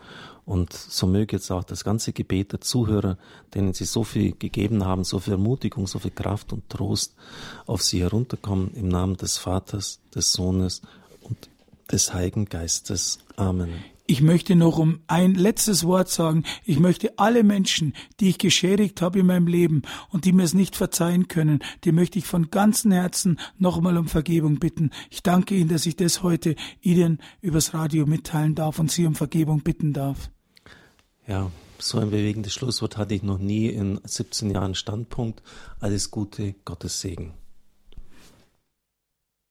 Und so möge jetzt auch das ganze Gebet der Zuhörer, denen sie so viel gegeben haben, so viel Ermutigung, so viel Kraft und Trost auf sie herunterkommen, im Namen des Vaters, des Sohnes und des Heiligen Geistes. Amen. Ich möchte noch um ein letztes Wort sagen. Ich möchte alle Menschen, die ich geschädigt habe in meinem Leben und die mir es nicht verzeihen können, die möchte ich von ganzem Herzen nochmal um Vergebung bitten. Ich danke Ihnen, dass ich das heute Ihnen übers Radio mitteilen darf und Sie um Vergebung bitten darf. Ja, so ein bewegendes Schlusswort hatte ich noch nie in 17 Jahren Standpunkt. Alles Gute, Gottes Segen.